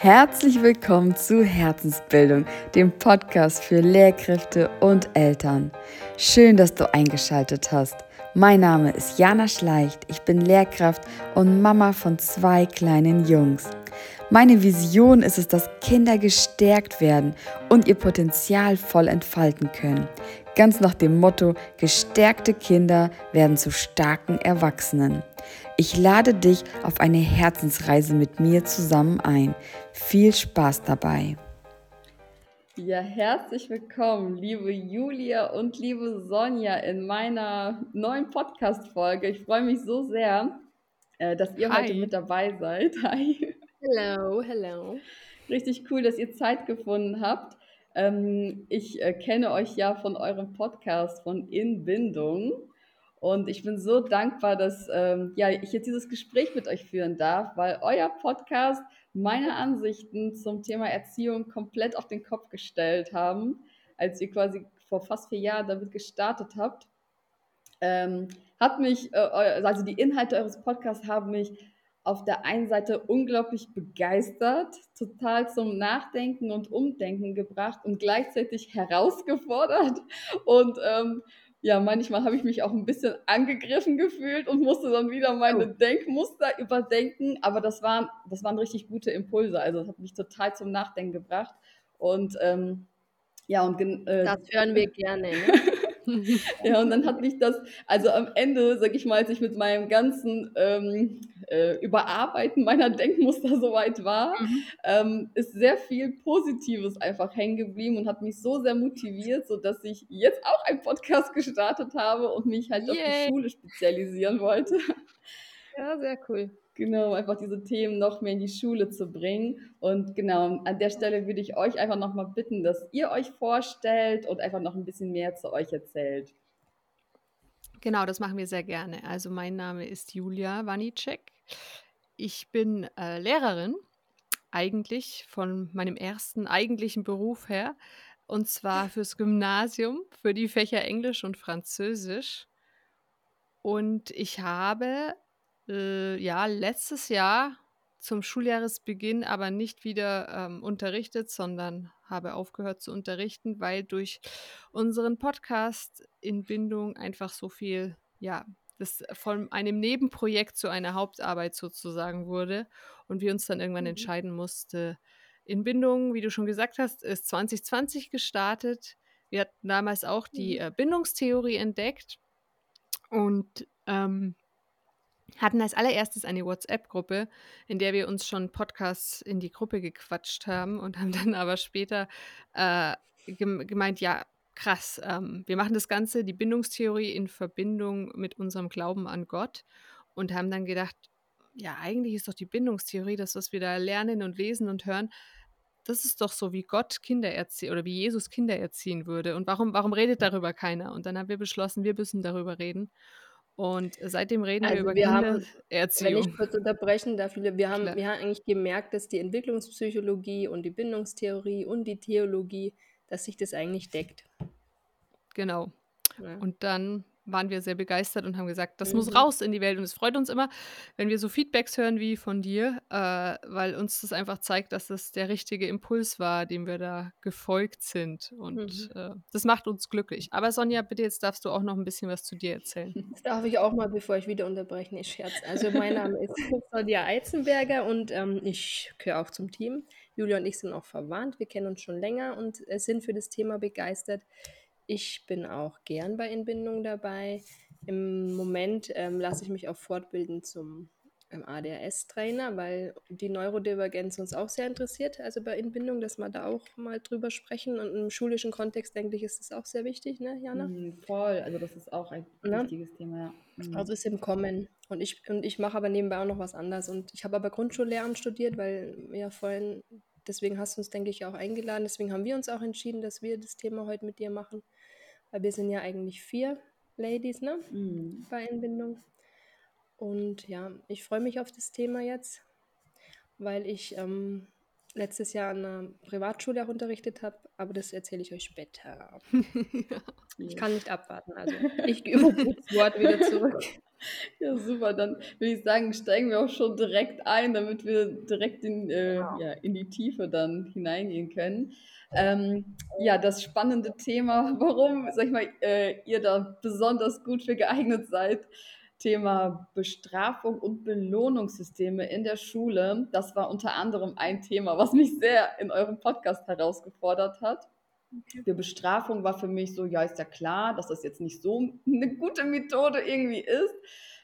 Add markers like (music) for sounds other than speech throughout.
Herzlich willkommen zu Herzensbildung, dem Podcast für Lehrkräfte und Eltern. Schön, dass du eingeschaltet hast. Mein Name ist Jana Schleicht, ich bin Lehrkraft und Mama von zwei kleinen Jungs. Meine Vision ist es, dass Kinder gestärkt werden und ihr Potenzial voll entfalten können. Ganz nach dem Motto, gestärkte Kinder werden zu starken Erwachsenen. Ich lade dich auf eine Herzensreise mit mir zusammen ein. Viel Spaß dabei. Ja, herzlich willkommen, liebe Julia und liebe Sonja, in meiner neuen Podcast-Folge. Ich freue mich so sehr, äh, dass ihr Hi. heute mit dabei seid. (laughs) Hi. Hello, hello. Richtig cool, dass ihr Zeit gefunden habt. Ähm, ich äh, kenne euch ja von eurem Podcast von Inbindung. Und ich bin so dankbar, dass ähm, ja, ich jetzt dieses Gespräch mit euch führen darf, weil euer Podcast meine Ansichten zum Thema Erziehung komplett auf den Kopf gestellt haben, als ihr quasi vor fast vier Jahren damit gestartet habt. Ähm, hat mich, äh, also die Inhalte eures Podcasts haben mich auf der einen Seite unglaublich begeistert, total zum Nachdenken und Umdenken gebracht und gleichzeitig herausgefordert. Und ähm, ja, manchmal habe ich mich auch ein bisschen angegriffen gefühlt und musste dann wieder meine oh. Denkmuster überdenken. Aber das waren, das waren richtig gute Impulse. Also das hat mich total zum Nachdenken gebracht. Und ähm, ja, und äh, das hören wir gerne. Ne? (laughs) (laughs) ja, und dann hat mich das, also am Ende, sag ich mal, als ich mit meinem ganzen ähm, äh, Überarbeiten meiner Denkmuster (laughs) soweit war, mhm. ähm, ist sehr viel Positives einfach hängen geblieben und hat mich so sehr motiviert, sodass ich jetzt auch einen Podcast gestartet habe und mich halt Yay. auf die Schule spezialisieren wollte. Ja, sehr cool. Genau, einfach diese Themen noch mehr in die Schule zu bringen. Und genau, an der Stelle würde ich euch einfach nochmal bitten, dass ihr euch vorstellt und einfach noch ein bisschen mehr zu euch erzählt. Genau, das machen wir sehr gerne. Also mein Name ist Julia Wanicek. Ich bin äh, Lehrerin, eigentlich von meinem ersten eigentlichen Beruf her, und zwar fürs Gymnasium, für die Fächer Englisch und Französisch. Und ich habe äh, ja, letztes Jahr zum Schuljahresbeginn aber nicht wieder ähm, unterrichtet, sondern habe aufgehört zu unterrichten, weil durch unseren Podcast in Bindung einfach so viel, ja, das von einem Nebenprojekt zu einer Hauptarbeit sozusagen wurde und wir uns dann irgendwann mhm. entscheiden mussten. In Bindung, wie du schon gesagt hast, ist 2020 gestartet. Wir hatten damals auch die mhm. äh, Bindungstheorie entdeckt und ähm, hatten als allererstes eine WhatsApp-Gruppe, in der wir uns schon Podcasts in die Gruppe gequatscht haben und haben dann aber später äh, gemeint, ja, krass, ähm, wir machen das Ganze, die Bindungstheorie in Verbindung mit unserem Glauben an Gott und haben dann gedacht, ja, eigentlich ist doch die Bindungstheorie, das, was wir da lernen und lesen und hören, das ist doch so, wie Gott Kinder erziehen oder wie Jesus Kinder erziehen würde. Und warum, warum redet darüber keiner? Und dann haben wir beschlossen, wir müssen darüber reden. Und seitdem reden wir also über wir haben, Wenn ich kurz unterbrechen darf, wir haben, wir haben eigentlich gemerkt, dass die Entwicklungspsychologie und die Bindungstheorie und die Theologie, dass sich das eigentlich deckt. Genau. Ja. Und dann waren wir sehr begeistert und haben gesagt, das mhm. muss raus in die Welt. Und es freut uns immer, wenn wir so Feedbacks hören wie von dir, äh, weil uns das einfach zeigt, dass das der richtige Impuls war, dem wir da gefolgt sind. Und mhm. äh, das macht uns glücklich. Aber Sonja, bitte jetzt darfst du auch noch ein bisschen was zu dir erzählen. (laughs) Das darf ich auch mal, bevor ich wieder unterbreche. Ich scherz. Also mein Name ist (laughs) Sonja Eizenberger und ähm, ich gehöre auch zum Team. Julia und ich sind auch verwandt. Wir kennen uns schon länger und äh, sind für das Thema begeistert. Ich bin auch gern bei Entbindung dabei. Im Moment ähm, lasse ich mich auch fortbilden zum ähm, ADHS-Trainer, weil die Neurodivergenz uns auch sehr interessiert, also bei Entbindung, dass wir da auch mal drüber sprechen. Und im schulischen Kontext, denke ich, ist das auch sehr wichtig, ne, Jana? Mm, voll, also das ist auch ein ne? wichtiges Thema, ja. Mhm. Also ist im Kommen. Und ich, und ich mache aber nebenbei auch noch was anderes. Und ich habe aber Grundschullehramt studiert, weil wir ja vorhin, deswegen hast du uns, denke ich, auch eingeladen. Deswegen haben wir uns auch entschieden, dass wir das Thema heute mit dir machen. Weil wir sind ja eigentlich vier Ladies, ne? Mhm. Bei Entbindung. Und ja, ich freue mich auf das Thema jetzt, weil ich ähm, letztes Jahr an einer Privatschule auch unterrichtet habe, aber das erzähle ich euch später. (laughs) ja. Ich kann nicht abwarten, also ich übergebe das Wort wieder zurück. (laughs) Ja, super. Dann würde ich sagen, steigen wir auch schon direkt ein, damit wir direkt in, äh, genau. ja, in die Tiefe dann hineingehen können. Ähm, ja, das spannende Thema, (laughs) warum, sag ich mal, äh, ihr da besonders gut für geeignet seid, Thema Bestrafung und Belohnungssysteme in der Schule. Das war unter anderem ein Thema, was mich sehr in eurem Podcast herausgefordert hat. Okay. Die Bestrafung war für mich so, ja, ist ja klar, dass das jetzt nicht so eine gute Methode irgendwie ist.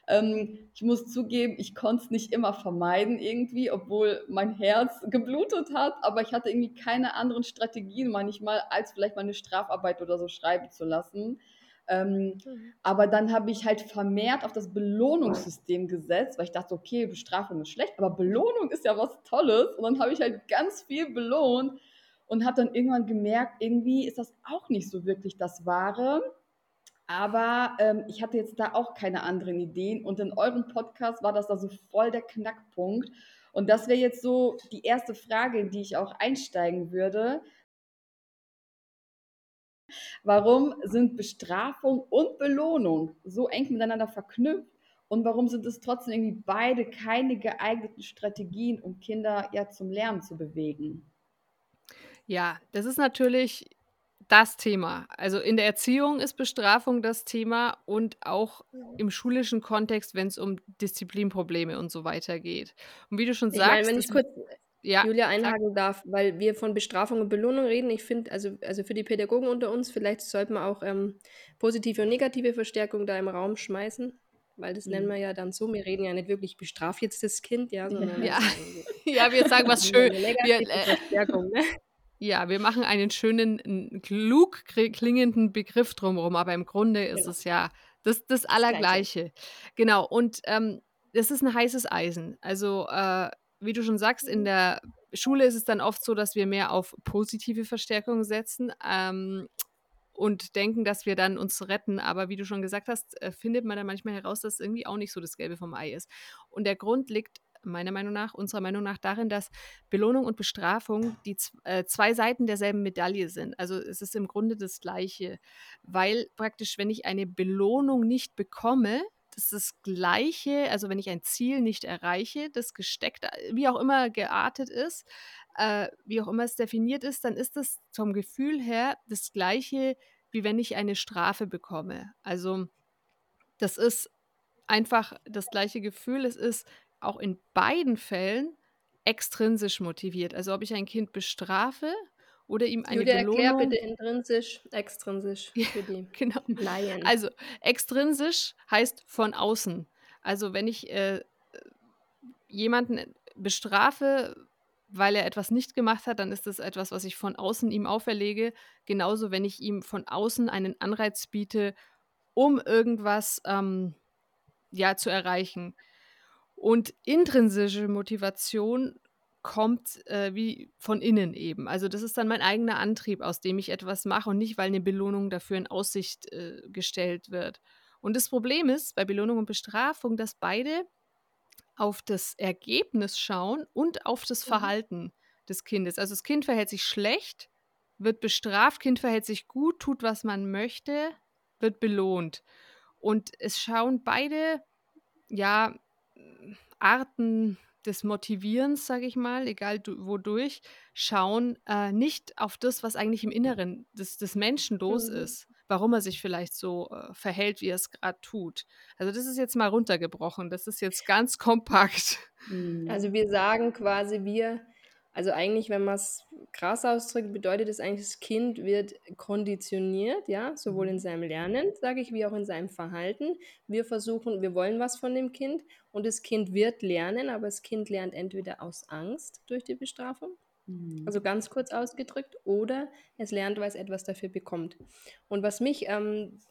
Ähm, ich muss zugeben, ich konnte es nicht immer vermeiden irgendwie, obwohl mein Herz geblutet hat, aber ich hatte irgendwie keine anderen Strategien manchmal, als vielleicht mal eine Strafarbeit oder so schreiben zu lassen. Ähm, mhm. Aber dann habe ich halt vermehrt auf das Belohnungssystem gesetzt, weil ich dachte, okay, Bestrafung ist schlecht, aber Belohnung ist ja was Tolles. Und dann habe ich halt ganz viel belohnt und habe dann irgendwann gemerkt, irgendwie ist das auch nicht so wirklich das Wahre. Aber ähm, ich hatte jetzt da auch keine anderen Ideen. Und in eurem Podcast war das da so voll der Knackpunkt. Und das wäre jetzt so die erste Frage, in die ich auch einsteigen würde. Warum sind Bestrafung und Belohnung so eng miteinander verknüpft? Und warum sind es trotzdem irgendwie beide keine geeigneten Strategien, um Kinder ja zum Lernen zu bewegen? Ja, das ist natürlich das Thema. Also in der Erziehung ist Bestrafung das Thema und auch im schulischen Kontext, wenn es um Disziplinprobleme und so weiter geht. Und wie du schon Ich sagst, meine, wenn ich kurz ja, Julia einhaken darf, weil wir von Bestrafung und Belohnung reden. Ich finde, also, also für die Pädagogen unter uns, vielleicht sollten wir auch ähm, positive und negative Verstärkung da im Raum schmeißen, weil das nennen mhm. wir ja dann so. Wir reden ja nicht wirklich, bestraf jetzt das Kind, ja, (laughs) sondern ja, (laughs) ja wir sagen was schön. Wir, äh, ne? (laughs) Ja, wir machen einen schönen, klug klingenden Begriff drumherum, aber im Grunde ist genau. es ja das, das Allergleiche. Genau, und ähm, das ist ein heißes Eisen. Also äh, wie du schon sagst, in der Schule ist es dann oft so, dass wir mehr auf positive Verstärkung setzen ähm, und denken, dass wir dann uns retten. Aber wie du schon gesagt hast, äh, findet man dann manchmal heraus, dass irgendwie auch nicht so das Gelbe vom Ei ist. Und der Grund liegt meiner Meinung nach, unserer Meinung nach darin, dass Belohnung und Bestrafung die äh, zwei Seiten derselben Medaille sind. Also es ist im Grunde das Gleiche, weil praktisch, wenn ich eine Belohnung nicht bekomme, das ist das Gleiche, also wenn ich ein Ziel nicht erreiche, das gesteckt, wie auch immer geartet ist, äh, wie auch immer es definiert ist, dann ist das vom Gefühl her das Gleiche, wie wenn ich eine Strafe bekomme. Also das ist einfach das gleiche Gefühl. Es ist auch in beiden Fällen extrinsisch motiviert. Also ob ich ein Kind bestrafe oder ihm eine Julia, Belohnung. Erklär bitte intrinsisch, extrinsisch für die (laughs) genau. Laien. Also extrinsisch heißt von außen. Also wenn ich äh, jemanden bestrafe, weil er etwas nicht gemacht hat, dann ist das etwas, was ich von außen ihm auferlege. Genauso, wenn ich ihm von außen einen Anreiz biete, um irgendwas ähm, ja zu erreichen. Und intrinsische Motivation kommt äh, wie von innen eben. Also das ist dann mein eigener Antrieb, aus dem ich etwas mache und nicht, weil eine Belohnung dafür in Aussicht äh, gestellt wird. Und das Problem ist bei Belohnung und Bestrafung, dass beide auf das Ergebnis schauen und auf das mhm. Verhalten des Kindes. Also das Kind verhält sich schlecht, wird bestraft, Kind verhält sich gut, tut, was man möchte, wird belohnt. Und es schauen beide, ja, Arten des Motivierens, sage ich mal, egal wodurch, schauen äh, nicht auf das, was eigentlich im Inneren des, des Menschen los mhm. ist, warum er sich vielleicht so äh, verhält, wie er es gerade tut. Also das ist jetzt mal runtergebrochen, das ist jetzt ganz (laughs) kompakt. Mhm. Also wir sagen quasi, wir also eigentlich, wenn man es krass ausdrückt, bedeutet es eigentlich, das Kind wird konditioniert, ja, sowohl in mhm. seinem Lernen, sage ich, wie auch in seinem Verhalten. Wir versuchen, wir wollen was von dem Kind und das Kind wird lernen, aber das Kind lernt entweder aus Angst durch die Bestrafung, mhm. also ganz kurz ausgedrückt, oder es lernt, weil es etwas dafür bekommt. Und was mich ähm,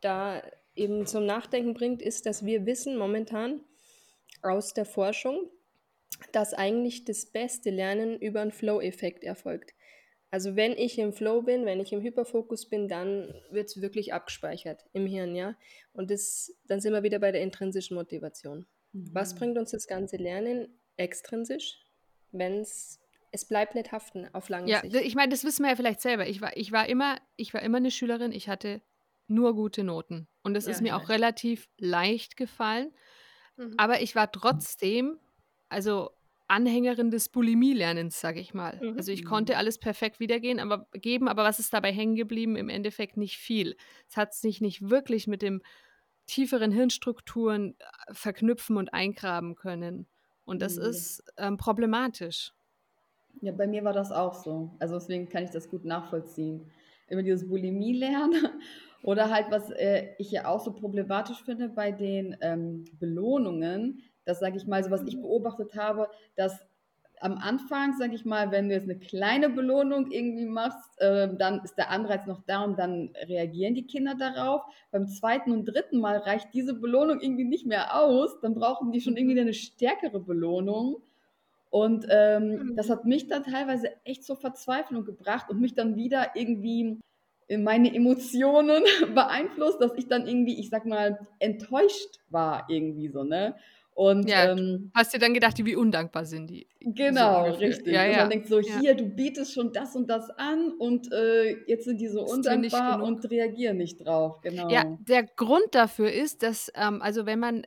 da eben zum Nachdenken bringt, ist, dass wir wissen momentan aus der Forschung, dass eigentlich das beste Lernen über einen Flow-Effekt erfolgt. Also wenn ich im Flow bin, wenn ich im Hyperfokus bin, dann wird es wirklich abgespeichert im Hirn, ja. Und das, dann sind wir wieder bei der intrinsischen Motivation. Mhm. Was bringt uns das ganze Lernen extrinsisch, wenn es es bleibt nicht haften auf lange Ja, Sicht. ich meine, das wissen wir ja vielleicht selber. Ich war, ich war immer, ich war immer eine Schülerin, ich hatte nur gute Noten. Und es Ja, ist mir ich auch relativ leicht gefallen. Mhm. Aber ich war trotzdem, also Anhängerin des Bulimie-Lernens, sage ich mal. Mhm. Also ich konnte alles perfekt wiedergehen, aber geben, aber was ist dabei hängen geblieben? Im Endeffekt nicht viel. Es hat sich nicht wirklich mit dem tieferen Hirnstrukturen äh, verknüpfen und eingraben können. Und das Mhm. ist ähm, problematisch. Ja, bei mir war das auch so. Also deswegen kann ich das gut nachvollziehen. Immer dieses Bulimie-Lernen (laughs) oder halt, was äh, ich ja auch so problematisch finde bei den ähm, Belohnungen, das sage ich mal, so was ich beobachtet habe, dass am Anfang, sage ich mal, wenn du jetzt eine kleine Belohnung irgendwie machst, äh, dann ist der Anreiz noch da und dann reagieren die Kinder darauf. Beim zweiten und dritten Mal reicht diese Belohnung irgendwie nicht mehr aus, dann brauchen die schon irgendwie eine stärkere Belohnung. Und ähm, das hat mich dann teilweise echt zur Verzweiflung gebracht und mich dann wieder irgendwie in meine Emotionen (laughs) beeinflusst, dass ich dann irgendwie, ich sag mal, enttäuscht war irgendwie so, ne? Und Ja, ähm, Hast dir dann gedacht, wie undankbar sind die? So genau, ungefähr. richtig. Ja, ja. man denkt so, hier, du bietest schon das und das an und äh, jetzt sind die so Ist undankbar und reagieren nicht drauf, genau. Ja, der Grund dafür ist, dass, ähm, also wenn man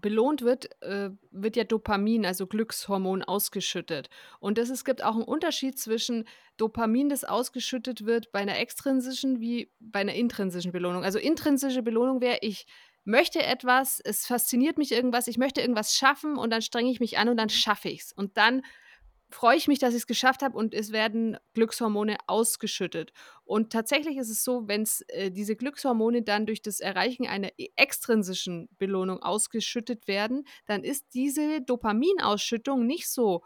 belohnt wird, äh, wird ja Dopamin, also Glückshormon, ausgeschüttet. Und das, es gibt auch einen Unterschied zwischen Dopamin, das ausgeschüttet wird bei einer extrinsischen wie bei einer intrinsischen Belohnung. Also intrinsische Belohnung wäre, ich möchte etwas, es fasziniert mich irgendwas, ich möchte irgendwas schaffen und dann strenge ich mich an und dann schaffe ich es. Und dann freue ich mich, dass ich es geschafft habe und es werden Glückshormone ausgeschüttet. Und tatsächlich ist es so, wenn äh, diese Glückshormone dann durch das Erreichen einer e- extrinsischen Belohnung ausgeschüttet werden, dann ist diese Dopaminausschüttung nicht so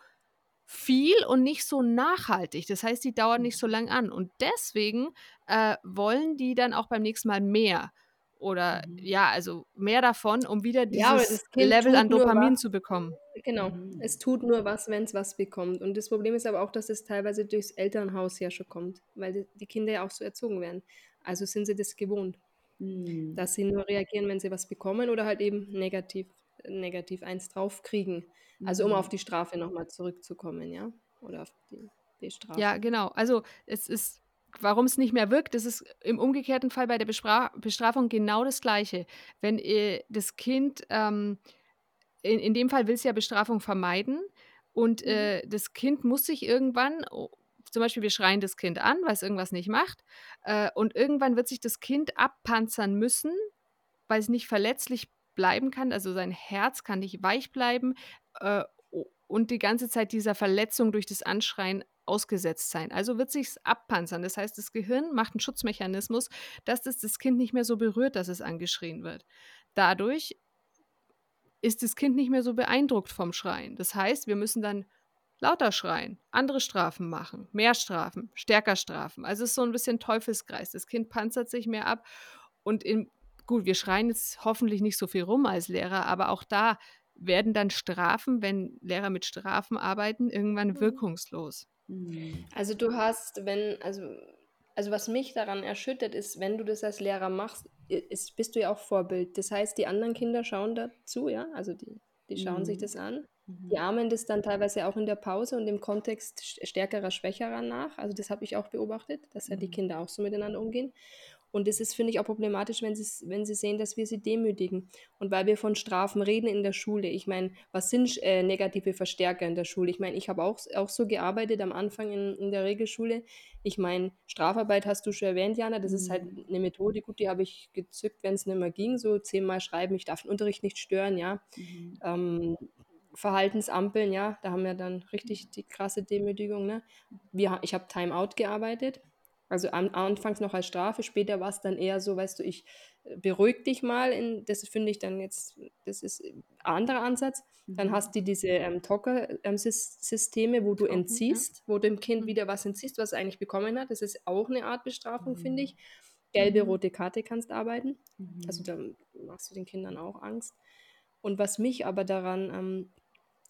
viel und nicht so nachhaltig. Das heißt, die dauert nicht so lang an. Und deswegen äh, wollen die dann auch beim nächsten Mal mehr. Oder Mhm. ja, also mehr davon, um wieder Ja, dieses das Kind Level an Dopamin zu bekommen. Genau, Mhm. es tut nur was, wenn es was bekommt. Und das Problem ist aber auch, dass es teilweise durchs Elternhaus ja schon kommt, weil die, die Kinder ja auch so erzogen werden. Also sind sie das gewohnt, Mhm. dass sie nur reagieren, wenn sie was bekommen oder halt eben negativ, negativ eins draufkriegen. Also um Mhm. auf die Strafe nochmal zurückzukommen, ja? Oder auf die Bestrafung. Ja, genau. Also es ist, warum es nicht mehr wirkt, das ist im umgekehrten Fall bei der Bespra Bestrafung genau das Gleiche. Wenn äh, das Kind, ähm, in, in dem Fall will es ja Bestrafung vermeiden und Mhm. äh, das Kind muss sich irgendwann, oh, zum Beispiel wir schreien das Kind an, weil es irgendwas nicht macht äh, und irgendwann wird sich das Kind abpanzern müssen, weil es nicht verletzlich bleiben kann, also sein Herz kann nicht weich bleiben äh, und die ganze Zeit dieser Verletzung durch das Anschreien ausgesetzt sein. Also wird sich's abpanzern. Das heißt, das Gehirn macht einen Schutzmechanismus, dass es das Kind nicht mehr so berührt, dass es angeschrien wird. Dadurch ist das Kind nicht mehr so beeindruckt vom Schreien. Das heißt, wir müssen dann lauter schreien, andere Strafen machen, mehr Strafen, stärker Strafen. Also es ist so ein bisschen Teufelskreis. Das Kind panzert sich mehr ab und in, gut, wir schreien jetzt hoffentlich nicht so viel rum als Lehrer, aber auch da werden dann Strafen, wenn Lehrer mit Strafen arbeiten, irgendwann Mhm. wirkungslos. Mhm. Also du hast, wenn, also, also was mich daran erschüttert, ist, wenn du das als Lehrer machst, ist, bist du ja auch Vorbild. Das heißt, die anderen Kinder schauen dazu, ja, also die, die schauen sich Mhm. das an. Mhm. Die ahmen das dann teilweise auch in der Pause und im Kontext st- stärkerer, schwächerer nach. Also das habe ich auch beobachtet, dass ja die Mhm. Kinder auch so miteinander umgehen. Und das ist, finde ich, auch problematisch, wenn sie, wenn sie sehen, dass wir sie demütigen. Und weil wir von Strafen reden in der Schule. Ich meine, was sind äh, negative Verstärker in der Schule? Ich meine, ich habe auch, auch so gearbeitet am Anfang in, in der Regelschule. Ich meine, Strafarbeit hast du schon erwähnt, Jana. Das ist halt Mhm. eine Methode, gut, die habe ich gezückt, wenn es nicht mehr ging. So zehnmal schreiben, ich darf den Unterricht nicht stören, ja. Mhm. Ähm, Verhaltensampeln, ja, da haben wir dann richtig die krasse Demütigung. Ne? Wir, ich habe Timeout gearbeitet, also am, anfangs noch als Strafe, später war es dann eher so, weißt du, ich äh, beruhig dich mal, in, das finde ich dann jetzt, das ist ein anderer Ansatz. Dann Mhm. hast du diese ähm, Tocker-Systeme, wo du Tocken, ja. entziehst, wo du dem Kind Mhm. wieder was entziehst, was es eigentlich bekommen hat. Das ist auch eine Art Bestrafung, finde Mhm. ich. Gelbe, Mhm. rote Karte kannst arbeiten. Also Mhm. da machst du den Kindern auch Angst. Und was mich aber daran ähm,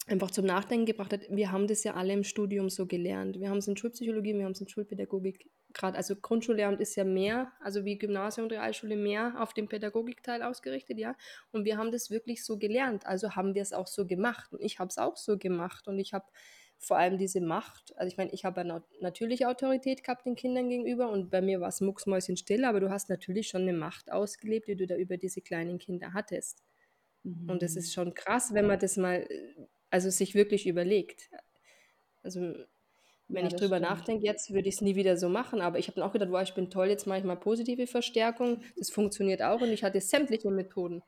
einfach zum Nachdenken gebracht hat, wir haben das ja alle im Studium so gelernt. Wir haben es in Schulpsychologie, wir haben es in Schulpädagogik gerade. Also Grundschullehramt ist ja mehr, also wie Gymnasium und Realschule mehr auf den Pädagogikteil ausgerichtet, ja. Und wir haben das wirklich so gelernt. Also haben wir es auch so gemacht. Und ich habe es auch so gemacht. Und ich habe vor allem diese Macht. Also ich meine, ich habe eine natürliche Autorität gehabt den Kindern gegenüber und bei mir war es mucksmäuschenstill, aber du hast natürlich schon eine Macht ausgelebt, die du da über diese kleinen Kinder hattest. Mhm. Und das ist schon krass, wenn man das mal, also sich wirklich überlegt. Also wenn ja, ich drüber nachdenke, jetzt würde ich es nie wieder so machen. Aber ich habe dann auch gedacht, wow, ich bin toll, jetzt mache ich mal positive Verstärkung. Das funktioniert auch und ich hatte sämtliche Methoden.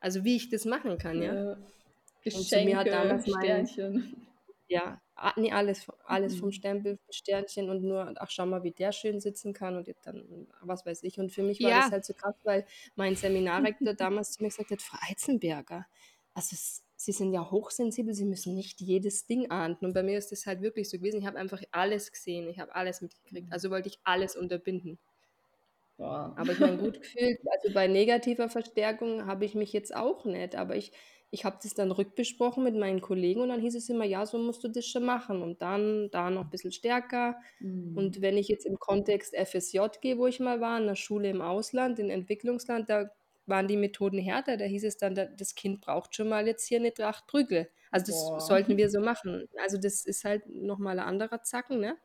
Also wie ich das machen kann, ja. ja. Geschenke, hat damals Sternchen. Ja, nee, alles, alles vom mhm. Stempel, Sternchen und nur, ach schau mal, wie der schön sitzen kann und jetzt dann, was weiß ich. Und für mich war ja. das halt so krass, weil mein Seminarrektor damals zu mir gesagt hat, Frau Eizenberger, also es, Sie sind ja hochsensibel, Sie müssen nicht jedes Ding ahnden. Und bei mir ist das halt wirklich so gewesen. Ich habe einfach alles gesehen, ich habe alles mitgekriegt. Mhm. Also wollte ich alles unterbinden. Boah. Aber ich meine, gut gefühlt, also bei negativer Verstärkung habe ich mich jetzt auch nicht, aber ich, ich habe das dann rückbesprochen mit meinen Kollegen und dann hieß es immer, ja, so musst du das schon machen und dann da noch ein bisschen stärker. Mhm. Und wenn ich jetzt im Kontext FSJ gehe, wo ich mal war, in einer Schule im Ausland, in Entwicklungsland, da waren die Methoden härter. Da hieß es dann, das Kind braucht schon mal jetzt hier eine Tracht Prügel. Also das Boah. sollten wir so machen. Also das ist halt nochmal ein anderer Zacken, ne?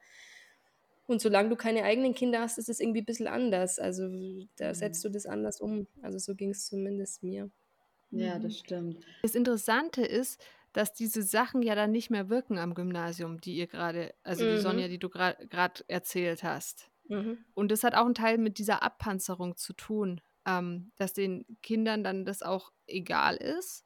Und solange du keine eigenen Kinder hast, ist es irgendwie ein bisschen anders. Also da mhm. setzt du das anders um. Also so ging es zumindest mir. Ja, das mhm. stimmt. Das Interessante ist, dass diese Sachen ja dann nicht mehr wirken am Gymnasium, die ihr gerade, also die Sonja, mhm. die du gerade erzählt hast. Mhm. Und das hat auch einen Teil mit dieser Abpanzerung zu tun, ähm, dass den Kindern dann das auch egal ist.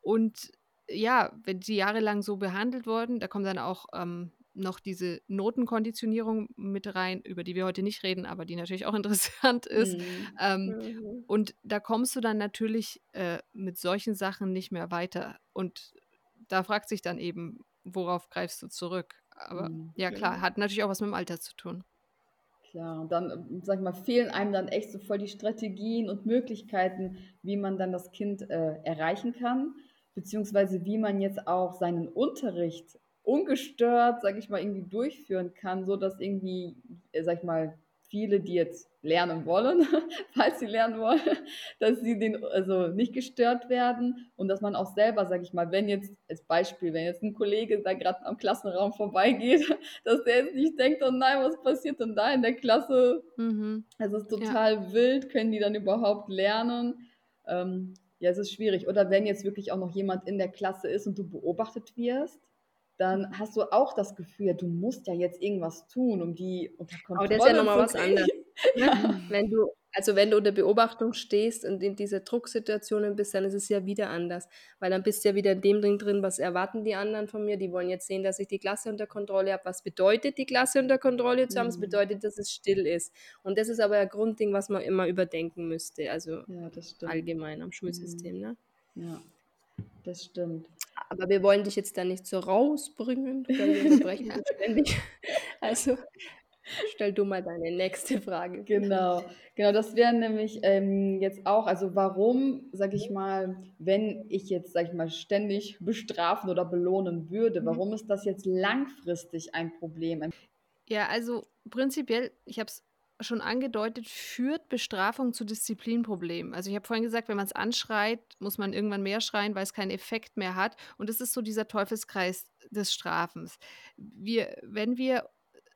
Und ja, wenn die jahrelang so behandelt wurden, da kommen dann auch ähm, noch diese Notenkonditionierung mit rein, über die wir heute nicht reden, aber die natürlich auch (laughs) interessant ist. Mhm. Ähm, mhm. Und da kommst du dann natürlich äh, mit solchen Sachen nicht mehr weiter. Und da fragt sich dann eben, worauf greifst du zurück? Aber mhm. ja, klar, hat natürlich auch was mit dem Alter zu tun. Klar, und dann, ähm, sag ich mal, fehlen einem dann echt so voll die Strategien und Möglichkeiten, wie man dann das Kind äh, erreichen kann, beziehungsweise wie man jetzt auch seinen Unterricht ungestört, sag ich mal, irgendwie durchführen kann, so dass irgendwie, äh, sag ich mal, viele, die jetzt lernen wollen, (laughs) falls sie lernen wollen, dass sie den also nicht gestört werden und dass man auch selber, sag ich mal, wenn jetzt als Beispiel, wenn jetzt ein Kollege da gerade am Klassenraum vorbeigeht, (laughs) dass der jetzt nicht denkt, oh nein, was passiert denn da in der Klasse? Mhm. Es ist total ja. wild, können die dann überhaupt lernen? Ähm, ja, es ist schwierig. Oder wenn jetzt wirklich auch noch jemand in der Klasse ist und du beobachtet wirst, dann hast du auch das Gefühl, du musst ja jetzt irgendwas tun, um die unter Kontrolle zu Aber das ist ja nochmal was anderes. ja. Wenn du, also wenn du unter Beobachtung stehst und in dieser Drucksituationen bist, dann ist es ja wieder anders. Weil dann bist du ja wieder in dem Ding drin, was erwarten die anderen von mir. Die wollen jetzt sehen, dass ich die Klasse unter Kontrolle habe. Was bedeutet die Klasse unter Kontrolle zu haben? Es mhm. bedeutet, dass es still ist. Und das ist aber ein Grundding, was man immer überdenken müsste. Also ja, allgemein am Schulsystem. Mhm. Ne? Ja, das stimmt. Aber wir wollen dich jetzt da nicht so rausbringen, weil wir unterbrechen dich (laughs) ständig. Also stell du mal deine nächste Frage. Genau, genau, das wäre nämlich ähm, jetzt auch, also warum, sag ich mal, wenn ich jetzt, sag ich mal, ständig bestrafen oder belohnen würde, mhm. warum ist das jetzt langfristig ein Problem? Ja, also prinzipiell, ich habe es schon angedeutet, führt Bestrafung zu Disziplinproblemen. Also ich habe vorhin gesagt, wenn man es anschreit, muss man irgendwann mehr schreien, weil es keinen Effekt mehr hat. Und das ist so dieser Teufelskreis des Strafens. Wir, wenn wir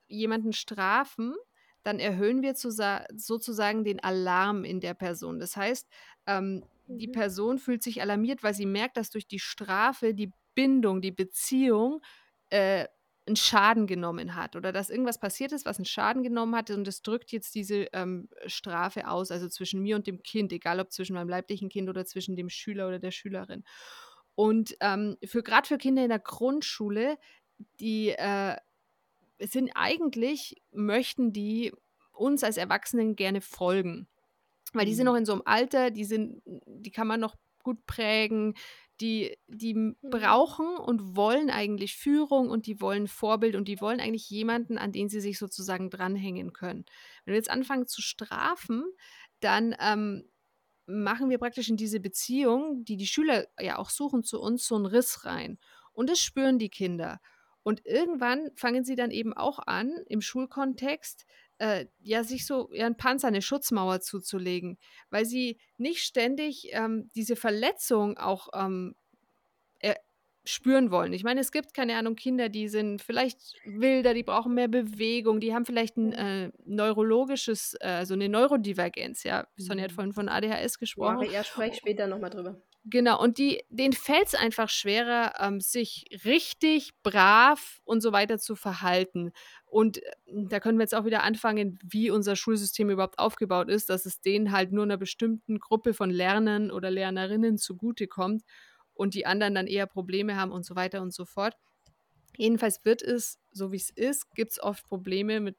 jemanden strafen, dann erhöhen wir sozusagen den Alarm in der Person. Das heißt, ähm, die mhm. Person fühlt sich alarmiert, weil sie merkt, dass durch die Strafe die Bindung, die Beziehung äh, einen Schaden genommen hat oder dass irgendwas passiert ist, was einen Schaden genommen hat und es drückt jetzt diese ähm, Strafe aus, also zwischen mir und dem Kind, egal ob zwischen meinem leiblichen Kind oder zwischen dem Schüler oder der Schülerin. Und ähm, für gerade für Kinder in der Grundschule, die äh, sind eigentlich, möchten die uns als Erwachsenen gerne folgen. Weil die sind mhm. noch in so einem Alter, die sind, die kann man noch gut prägen, die, die mhm. brauchen und wollen eigentlich Führung und die wollen Vorbild und die wollen eigentlich jemanden, an den sie sich sozusagen dranhängen können. Wenn wir jetzt anfangen zu strafen, dann ähm, machen wir praktisch in diese Beziehung, die die Schüler ja auch suchen, zu uns so einen Riss rein. Und das spüren die Kinder. Und irgendwann fangen sie dann eben auch an, im Schulkontext äh, ja, sich so ihren Panzer, eine Schutzmauer zuzulegen, weil sie nicht ständig ähm, diese Verletzung auch ähm, er, spüren wollen. Ich meine, es gibt, keine Ahnung, Kinder, die sind vielleicht wilder, die brauchen mehr Bewegung, die haben vielleicht ein äh, neurologisches, äh, also eine Neurodivergenz, ja. Sonja hat Mhm. vorhin von ADHS gesprochen. Ja, spreche später nochmal drüber. Genau, und die, denen fällt es einfach schwerer, ähm, sich richtig brav und so weiter zu verhalten. Und äh, da können wir jetzt auch wieder anfangen, wie unser Schulsystem überhaupt aufgebaut ist, dass es denen halt nur einer bestimmten Gruppe von Lernern oder Lernerinnen zugutekommt und die anderen dann eher Probleme haben und so weiter und so fort. Jedenfalls wird es, so wie es ist, gibt es oft Probleme mit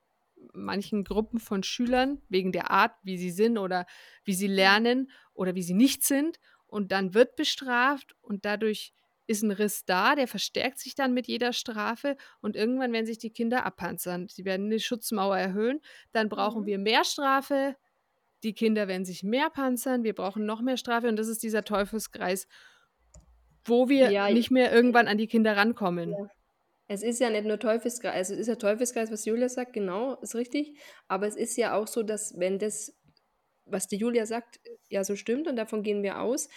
manchen Gruppen von Schülern wegen der Art, wie sie sind oder wie sie lernen oder wie sie nicht sind. Und dann wird bestraft und dadurch ist ein Riss da, der verstärkt sich dann mit jeder Strafe und irgendwann werden sich die Kinder abpanzern. Sie werden die Schutzmauer erhöhen, dann brauchen Mhm. wir mehr Strafe, die Kinder werden sich mehr panzern, wir brauchen noch mehr Strafe und das ist dieser Teufelskreis, wo wir Ja, nicht mehr irgendwann an die Kinder rankommen. Ja. Es ist ja nicht nur Teufelskreis, also es ist ja Teufelskreis, was Julia sagt, genau, ist richtig. Aber es ist ja auch so, dass wenn das, was die Julia sagt, ja so stimmt und davon gehen wir aus,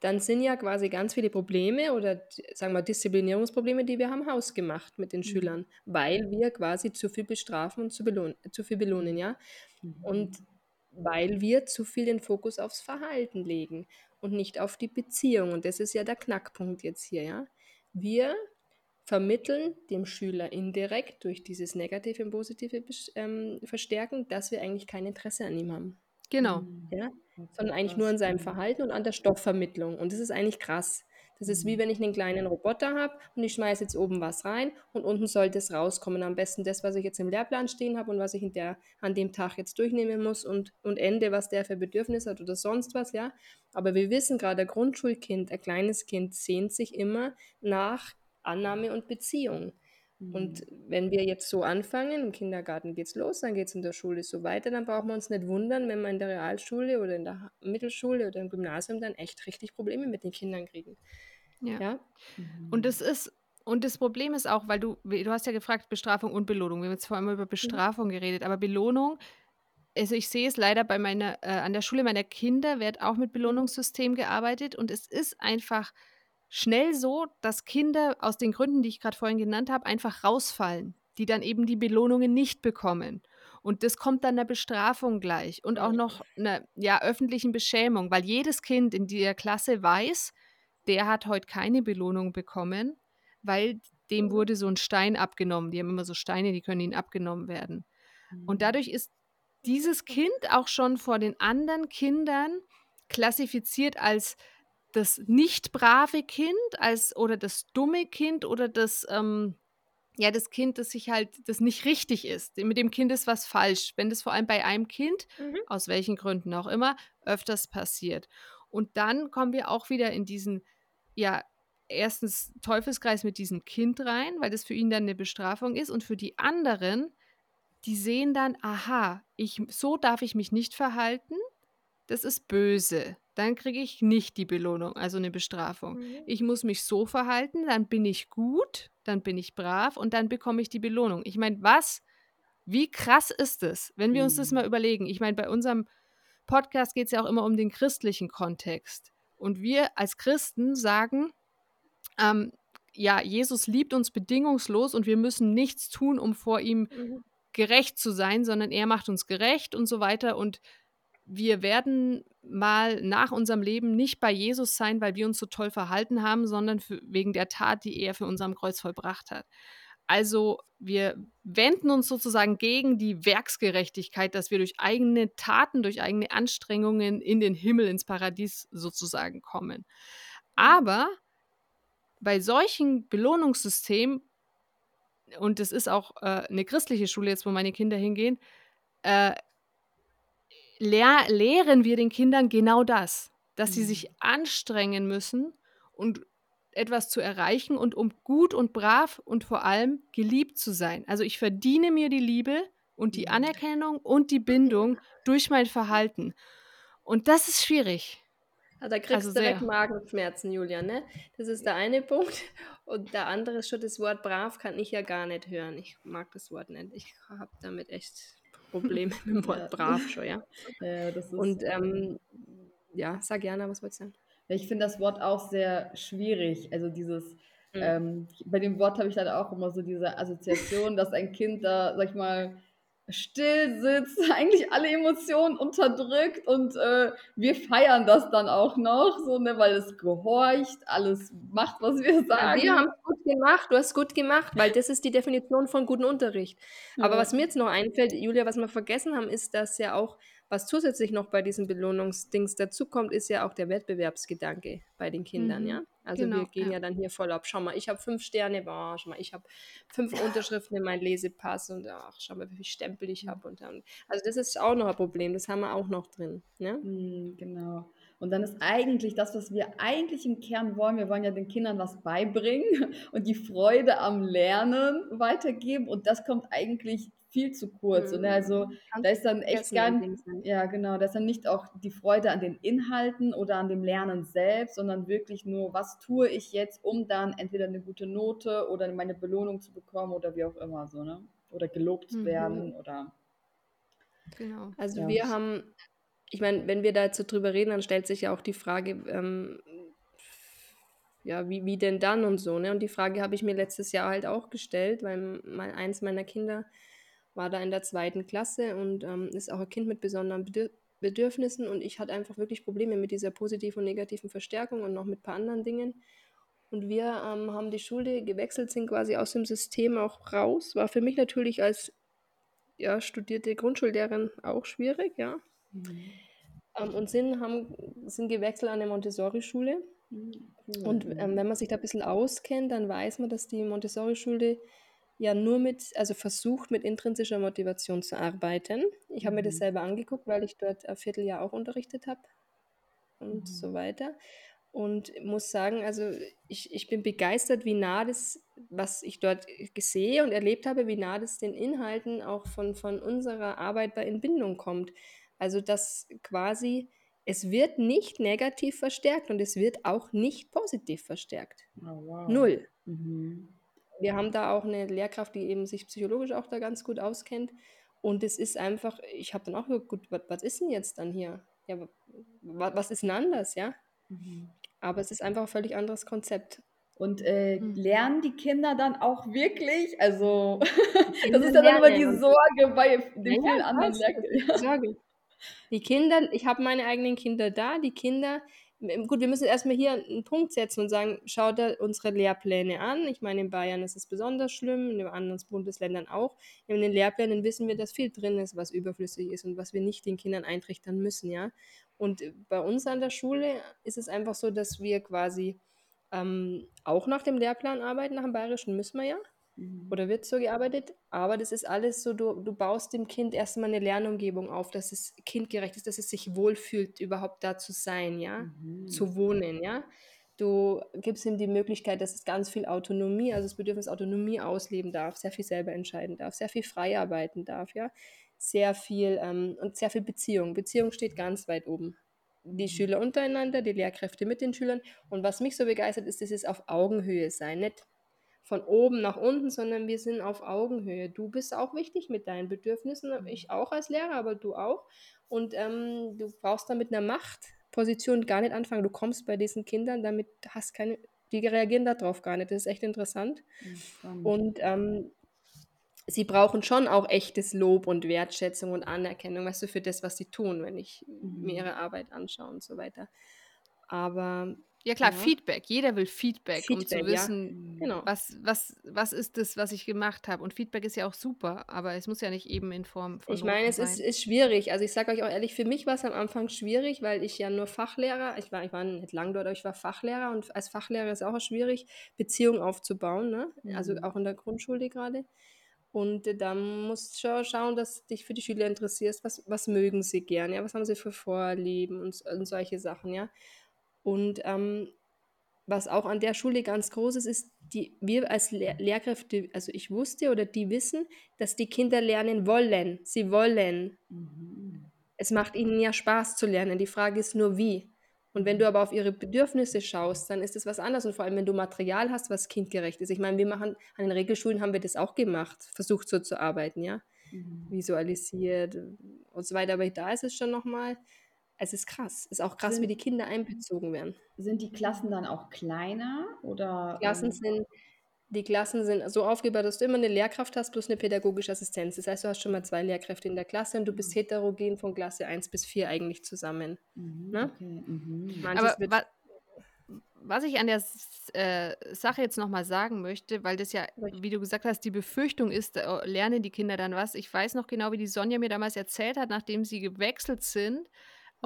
dann sind ja quasi ganz viele Probleme oder sagen wir Disziplinierungsprobleme, die wir haben, hausgemacht mit den Schülern, weil wir quasi zu viel bestrafen und zu, belohnen, zu viel belohnen, ja. Und weil wir zu viel den Fokus aufs Verhalten legen und nicht auf die Beziehung. Und das ist ja der Knackpunkt jetzt hier, ja. Wir vermitteln dem Schüler indirekt durch dieses negative und positive ähm, Verstärken, dass wir eigentlich kein Interesse an ihm haben. Genau. Mhm. Ja? Okay, Sondern eigentlich nur an seinem Mhm. Verhalten und an der Stoffvermittlung. Und das ist eigentlich krass. Das ist wie wenn ich einen kleinen Roboter habe und ich schmeiße jetzt oben was rein und unten sollte es rauskommen. Am besten das, was ich jetzt im Lehrplan stehen habe und was ich in der, an dem Tag jetzt durchnehmen muss und, und Ende, was der für Bedürfnisse hat oder sonst was, ja. Aber wir wissen gerade, ein Grundschulkind, ein kleines Kind sehnt sich immer nach Annahme und Beziehung. Und wenn wir jetzt so anfangen, im Kindergarten geht's los, dann geht's in der Schule so weiter, dann brauchen wir uns nicht wundern, wenn wir in der Realschule oder in der Mittelschule oder im Gymnasium dann echt richtig Probleme mit den Kindern kriegen. Ja. Ja? Und das ist, und das Problem ist auch, weil du, du hast ja gefragt, Bestrafung und Belohnung. Wir haben jetzt vor allem über Bestrafung geredet, aber Belohnung, also ich sehe es leider bei meiner, äh, an der Schule meiner Kinder wird auch mit Belohnungssystem gearbeitet und es ist einfach schnell so, dass Kinder aus den Gründen, die ich gerade vorhin genannt habe, einfach rausfallen, die dann eben die Belohnungen nicht bekommen. Und das kommt dann der Bestrafung gleich und auch Ja. noch einer ja, öffentlichen Beschämung, weil jedes Kind in der Klasse weiß, der hat heute keine Belohnung bekommen, weil dem Mhm. wurde so ein Stein abgenommen. Die haben immer so Steine, die können ihnen abgenommen werden. Und dadurch ist dieses Kind auch schon vor den anderen Kindern klassifiziert als das nicht brave Kind, als oder das dumme Kind oder das ähm, ja das Kind, das sich halt das nicht richtig ist. Mit dem Kind ist was falsch. Wenn das vor allem bei einem Kind Mhm. aus welchen Gründen auch immer öfters passiert. Und dann kommen wir auch wieder in diesen ja erstens Teufelskreis mit diesem Kind rein, weil das für ihn dann eine Bestrafung ist und für die anderen die sehen dann, aha, ich, so darf ich mich nicht verhalten, das ist böse. Dann kriege ich nicht die Belohnung, also eine Bestrafung. Mhm. Ich muss mich so verhalten, dann bin ich gut, dann bin ich brav und dann bekomme ich die Belohnung. Ich meine, was, wie krass ist es, wenn wir uns das Mhm. mal überlegen? Ich meine, bei unserem Podcast geht es ja auch immer um den christlichen Kontext. Und wir als Christen sagen, ähm, ja, Jesus liebt uns bedingungslos und wir müssen nichts tun, um vor ihm Mhm. gerecht zu sein, sondern er macht uns gerecht und so weiter. Und wir werden mal nach unserem Leben nicht bei Jesus sein, weil wir uns so toll verhalten haben, sondern für, wegen der Tat, die er für uns am Kreuz vollbracht hat. Also wir wenden uns sozusagen gegen die Werksgerechtigkeit, dass wir durch eigene Taten, durch eigene Anstrengungen in den Himmel, ins Paradies sozusagen kommen. Aber bei solchen Belohnungssystemen, und das ist auch äh, eine christliche Schule jetzt, wo meine Kinder hingehen, äh, lehr lehren wir den Kindern genau das, dass sie Mhm. sich anstrengen müssen und etwas zu erreichen und um gut und brav und vor allem geliebt zu sein. Also ich verdiene mir die Liebe und die Mhm. Anerkennung und die Bindung durch mein Verhalten. Und das ist schwierig. Ah, da kriegst Also du direkt sehr. Magenschmerzen, Julia, ne? Das ist der eine Punkt. Und der andere ist schon, das Wort brav kann ich ja gar nicht hören. Ich mag das Wort nicht. Ich habe damit echt Probleme (laughs) mit dem Wort Ja. brav schon, ja. (laughs) Ja, Und ähm, ja, sag gerne, was wolltest du sagen? ich finde das Wort auch sehr schwierig. Also dieses, Mhm. Ähm, bei dem Wort habe ich dann auch immer so diese Assoziation, dass ein Kind da, sag ich mal, still sitzt, (laughs) eigentlich alle Emotionen unterdrückt und äh, wir feiern das dann auch noch, so, ne, weil es gehorcht, alles macht, was wir sagen. Ja, wir haben es gut gemacht, du hast es gut gemacht, weil das ist die Definition von guten Unterricht. Aber ja. was mir jetzt noch einfällt, Julia, was wir vergessen haben, ist, dass ja auch was zusätzlich noch bei diesen Belohnungsdings dazukommt, ist ja auch der Wettbewerbsgedanke bei den Kindern, mhm. ja. Also genau, wir gehen ja. ja. dann hier voll ab. Schau mal, ich habe fünf Sterne, boah, schau mal, ich habe fünf (laughs) Unterschriften in meinem Lesepass und ach, schau mal, wie viele Stempel ich habe. Und dann, also das ist auch noch ein Problem, das haben wir auch noch drin. Ja? Mhm, genau. Und dann ist eigentlich das, was wir eigentlich im Kern wollen, wir wollen ja den Kindern was beibringen (laughs) und die Freude am Lernen weitergeben. Und das kommt eigentlich viel zu kurz. Mhm. Und also da ist dann echt gar nicht, ja genau, da ist dann nicht auch die Freude an den Inhalten oder an dem Lernen selbst, sondern wirklich nur, was tue ich jetzt, um dann entweder eine gute Note oder meine Belohnung zu bekommen oder wie auch immer so, ne? Oder gelobt zu mhm. werden oder Genau. Also ja. wir haben, ich meine, wenn wir da jetzt so drüber reden, dann stellt sich ja auch die Frage, ähm, ja, wie, wie denn dann und so, ne? Und die Frage habe ich mir letztes Jahr halt auch gestellt, weil mein, eins meiner Kinder war da in der zweiten Klasse und ähm, ist auch ein Kind mit besonderen Bedür Bedürfnissen und ich hatte einfach wirklich Probleme mit dieser positiven und negativen Verstärkung und noch mit ein paar anderen Dingen. Und wir ähm, haben die Schule gewechselt, sind quasi aus dem System auch raus. War für mich natürlich als ja, studierte Grundschullehrerin auch schwierig, ja. Mhm. Ähm, und sind, haben, sind gewechselt an eine Montessori-Schule. Mhm. Und ähm, wenn man sich da ein bisschen auskennt, dann weiß man, dass die Montessori-Schule ja nur mit, also versucht mit intrinsischer Motivation zu arbeiten. Ich habe mir das mhm. selber angeguckt, weil ich dort ein Vierteljahr auch unterrichtet habe und mhm. so weiter. Und muss sagen, also ich, ich bin begeistert, wie nah das, was ich dort sehe und erlebt habe, wie nah das den Inhalten auch von, von unserer Arbeit bei Entbindung kommt. Also dass quasi, es wird nicht negativ verstärkt und es wird auch nicht positiv verstärkt. Oh, wow. Null. Mhm wir haben da auch eine Lehrkraft, die eben sich psychologisch auch da ganz gut auskennt. Und es ist einfach, ich habe dann auch gesagt, gut, was, was ist denn jetzt dann hier? Ja, was, was ist denn anders, ja? Mhm. Aber es ist einfach ein völlig anderes Konzept. Und äh, mhm. lernen die Kinder dann auch wirklich? Also, (laughs) das ist ja dann immer die Sorge bei den ja, vielen anderen Lehrkräften. Sorge. Die Kinder, ich habe meine eigenen Kinder da, die Kinder Gut, wir müssen erstmal hier einen Punkt setzen und sagen, schaut da unsere Lehrpläne an. Ich meine, in Bayern ist es besonders schlimm, in den anderen Bundesländern auch. In den Lehrplänen wissen wir, dass viel drin ist, was überflüssig ist und was wir nicht den Kindern eintrichtern müssen, ja. Und bei uns an der Schule ist es einfach so, dass wir quasi ähm, auch nach dem Lehrplan arbeiten, nach dem Bayerischen müssen wir ja. Mhm. Oder wird so gearbeitet, aber das ist alles so, du, du baust dem Kind erstmal eine Lernumgebung auf, dass es kindgerecht ist, dass es sich wohlfühlt, überhaupt da zu sein, ja, mhm. zu wohnen, ja. Du gibst ihm die Möglichkeit, dass es ganz viel Autonomie, also das Bedürfnis Autonomie ausleben darf, sehr viel selber entscheiden darf, sehr viel frei arbeiten darf, ja, sehr viel ähm, und sehr viel Beziehung. Beziehung steht ganz weit oben. Die mhm. Schüler untereinander, die Lehrkräfte mit den Schülern. Und was mich so begeistert, ist, dass es auf Augenhöhe sein, nicht von oben nach unten, sondern wir sind auf Augenhöhe. Du bist auch wichtig mit deinen Bedürfnissen, mhm. ich auch als Lehrer, aber du auch. Und ähm, du brauchst da mit einer Machtposition gar nicht anfangen. Du kommst bei diesen Kindern, damit hast keine, die reagieren darauf gar nicht. Das ist echt interessant. Mhm. Und ähm, sie brauchen schon auch echtes Lob und Wertschätzung und Anerkennung, weißt du, für das, was sie tun, wenn ich mhm. mir ihre Arbeit anschaue und so weiter. Aber ja klar, ja. Feedback. Jeder will Feedback, Feedback um zu wissen, ja. genau. was, was, was ist das, was ich gemacht habe. Und Feedback ist ja auch super, aber es muss ja nicht eben in Form von. Ich meine, es ist, ist schwierig. Also ich sage euch auch ehrlich, für mich war es am Anfang schwierig, weil ich ja nur Fachlehrer, ich war, ich war nicht lang dort, aber ich war Fachlehrer und als Fachlehrer ist es auch schwierig, Beziehungen aufzubauen, ne? Also mhm. Auch in der Grundschule gerade. Und da musst du schauen, dass dich für die Schüler interessierst, was, was mögen sie gerne, ja? was haben sie für Vorlieben und, und solche Sachen, ja. Und ähm, was auch an der Schule ganz groß ist, ist, die, wir als Lehr Lehrkräfte, also ich wusste oder die wissen, dass die Kinder lernen wollen. Sie wollen. Mhm. Es macht ihnen ja Spaß zu lernen. Die Frage ist nur, wie. Und wenn du aber auf ihre Bedürfnisse schaust, dann ist es was anderes. Und vor allem, wenn du Material hast, was kindgerecht ist. Ich meine, wir machen, an den Regelschulen haben wir das auch gemacht, versucht so zu arbeiten, ja. Mhm. Visualisiert und so weiter. Aber da ist es schon nochmal, es ist krass. Es ist auch krass, sind, wie die Kinder einbezogen werden. Sind die Klassen dann auch kleiner oder? Klassen ähm, sind die Klassen sind so aufgebaut, dass du immer eine Lehrkraft hast plus eine pädagogische Assistenz. Das heißt, du hast schon mal zwei Lehrkräfte in der Klasse und du bist mhm. heterogen von Klasse 1 bis 4 eigentlich zusammen. Mhm, ne? okay. mhm. Aber wa was ich an der äh, Sache jetzt nochmal sagen möchte, weil das ja, wie du gesagt hast, die Befürchtung ist, äh, lernen die Kinder dann was. Ich weiß noch genau, wie die Sonja mir damals erzählt hat, nachdem sie gewechselt sind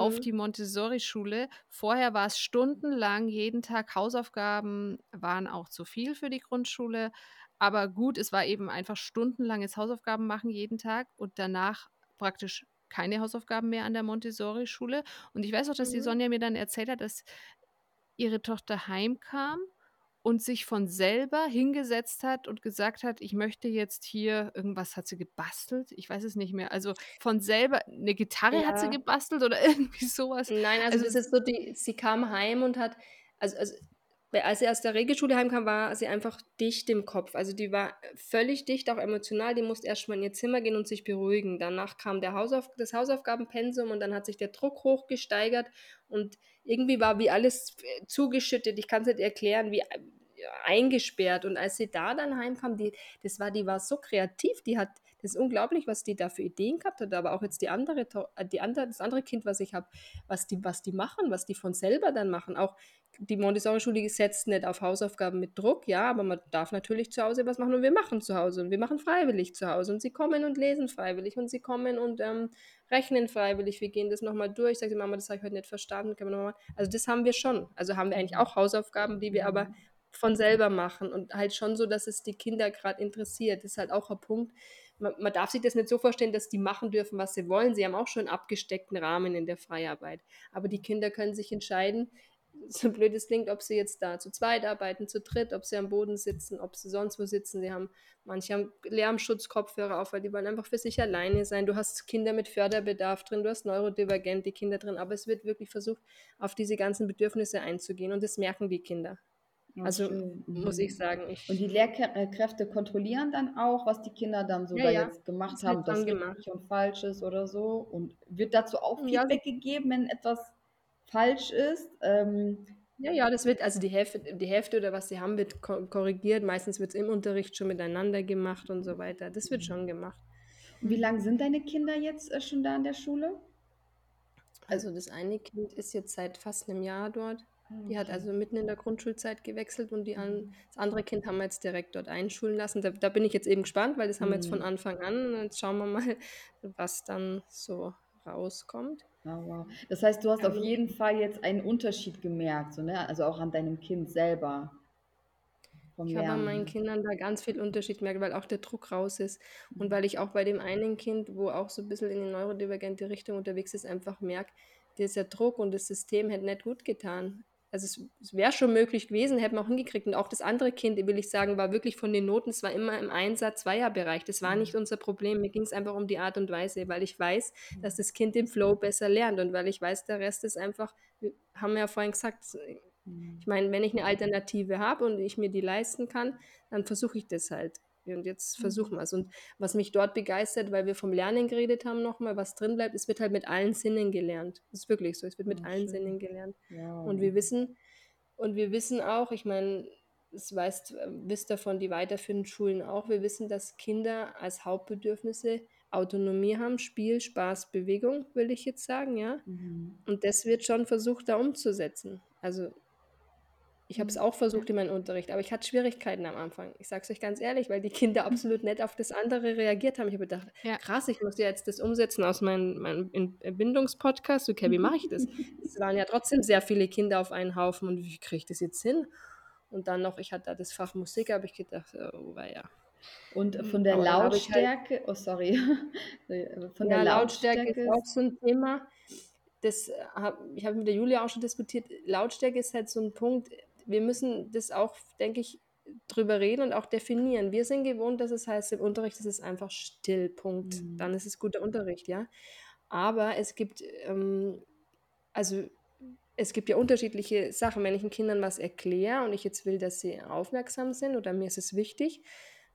auf mhm. die Montessori-Schule. Vorher war es stundenlang, jeden Tag Hausaufgaben waren auch zu viel für die Grundschule. Aber gut, es war eben einfach stundenlanges Hausaufgaben machen jeden Tag und danach praktisch keine Hausaufgaben mehr an der Montessori-Schule. Und ich weiß auch, dass mhm. die Sonja mir dann erzählt hat, dass ihre Tochter heimkam und sich von selber hingesetzt hat und gesagt hat, ich möchte jetzt hier, irgendwas hat sie gebastelt, ich weiß es nicht mehr. Also von selber, eine Gitarre ja. hat sie gebastelt oder (laughs) irgendwie sowas. Nein, also, also das ist so, die, sie kam heim und hat, also, also als sie aus der Regelschule heimkam, war sie einfach dicht im Kopf. Also die war völlig dicht, auch emotional. Die musste erst mal in ihr Zimmer gehen und sich beruhigen. Danach kam der Hausauf das Hausaufgabenpensum und dann hat sich der Druck hochgesteigert und irgendwie war wie alles zugeschüttet. Ich kann es nicht erklären, wie eingesperrt. Und als sie da dann heimkam, die, das war, die war so kreativ, die hat, das ist unglaublich, was die da für Ideen gehabt hat, aber auch jetzt die andere, äh, die andere das andere Kind, was ich habe, was die, was die machen, was die von selber dann machen. Auch die Montessori-Schule setzt nicht auf Hausaufgaben mit Druck, ja, aber man darf natürlich zu Hause was machen und wir machen zu Hause und wir machen freiwillig zu Hause und sie kommen und lesen freiwillig und sie kommen und ähm, rechnen freiwillig, wir gehen das nochmal durch. Sagt die Mama, das habe ich heute nicht verstanden. Kann man noch mal. Also das haben wir schon. Also haben wir eigentlich auch Hausaufgaben, die wir aber von selber machen und halt schon so, dass es die Kinder gerade interessiert. Das ist halt auch ein Punkt. Man, man, darf sich das nicht so vorstellen, dass die machen dürfen, was sie wollen. Sie haben auch schon abgesteckten Rahmen in der Freiarbeit. Aber die Kinder können sich entscheiden, (laughs) so blöd es klingt, ob sie jetzt da zu zweit arbeiten, zu dritt, ob sie am Boden sitzen, ob sie sonst wo sitzen. Sie haben, manche haben Lärmschutzkopfhörer auf, weil die wollen einfach für sich alleine sein. Du hast Kinder mit Förderbedarf drin, du hast neurodivergente Kinder drin, aber es wird wirklich versucht, auf diese ganzen Bedürfnisse einzugehen und das merken die Kinder. Ja, also muss ich sagen. Ich und die Lehrkräfte kontrollieren dann auch, was die Kinder dann so ja, da ja. jetzt gemacht das haben, das richtig und falsch ist oder so. Und wird dazu auch Feedback gegeben, wenn etwas falsch ist. Ähm, ja, ja, das wird, also die Hälfte, die Hälfte oder was sie haben, wird korrigiert. Meistens wird es im Unterricht schon miteinander gemacht und so weiter. Das wird schon gemacht. Wie lange sind deine Kinder jetzt äh, schon da in der Schule? Also das eine Kind ist jetzt seit fast einem Jahr dort. Die hat also mitten in der Grundschulzeit gewechselt und die an, das andere Kind haben wir jetzt direkt dort einschulen lassen. Da, da bin ich jetzt eben gespannt, weil das haben wir jetzt von mhm. Anfang an. Jetzt schauen wir mal, (laughs) was dann so rauskommt. Oh, wow. Das heißt, du hast auf jeden Fall jetzt einen Unterschied gemerkt, so, ne? also auch an deinem Kind selber. Ich habe an meinen Kindern da ganz viel Unterschied gemerkt, weil auch der Druck raus ist. Und mhm. weil ich auch bei dem einen Kind, wo auch so ein bisschen in die neurodivergente Richtung unterwegs ist, einfach merke, dieser Druck und das System hätte nicht gut getan. Also es, es wäre schon möglich gewesen, hätten wir auch hingekriegt. Und auch das andere Kind, will ich sagen, war wirklich von den Noten, es war immer im Einsatz, Zweierbereich. Das war nicht mhm. unser Problem. Mir ging es einfach um die Art und Weise, weil ich weiß, dass das Kind im Flow besser lernt und weil ich weiß, der Rest ist einfach, haben wir ja vorhin gesagt, mhm. ich meine, wenn ich eine Alternative habe und ich mir die leisten kann, dann versuche ich das halt. Und jetzt mhm. versuchen wir es. Und was mich dort begeistert, weil wir vom Lernen geredet haben nochmal, was drin bleibt, es wird halt mit allen Sinnen gelernt. Das ist wirklich so. Es wird mit oh, allen schön. Sinnen gelernt. Ja. Und wir wissen, und wir wissen auch, ich meine, das weißt, wisst davon die weiterführenden Schulen auch, wir wissen, dass Kinder als Hauptbedürfnisse Autonomie haben, Spiel, Spaß, Bewegung, will ich jetzt sagen, ja. Mhm. Und das wird schon versucht, da umzusetzen. Also ich habe es mhm. auch versucht in meinem Unterricht, aber ich hatte Schwierigkeiten am Anfang. Ich sage es euch ganz ehrlich, weil die Kinder absolut nicht auf das andere reagiert haben. Ich habe gedacht, ja. krass, ich muss ja jetzt das umsetzen aus meinem, meinem Bindungspodcast. Okay, wie mache ich das? (laughs) es waren ja trotzdem sehr viele Kinder auf einen Haufen und wie kriege ich das jetzt hin? Und dann noch, ich hatte da das Fach Musik, habe ich gedacht, oh, war ja. Und von der aber halt Lautstärke, halt, oh sorry, (laughs) von ja, der Lautstärke, Lautstärke ist auch so ein Thema. Das hab, ich habe mit der Julia auch schon diskutiert. Lautstärke ist halt so ein Punkt, wir müssen das auch, denke ich, drüber reden und auch definieren. Wir sind gewohnt, dass es heißt, im Unterricht ist es einfach still, Punkt. Mhm. Dann ist es guter Unterricht, ja. Aber es gibt, ähm, also es gibt ja unterschiedliche Sachen. Wenn ich den Kindern was erkläre und ich jetzt will, dass sie aufmerksam sind oder mir ist es wichtig,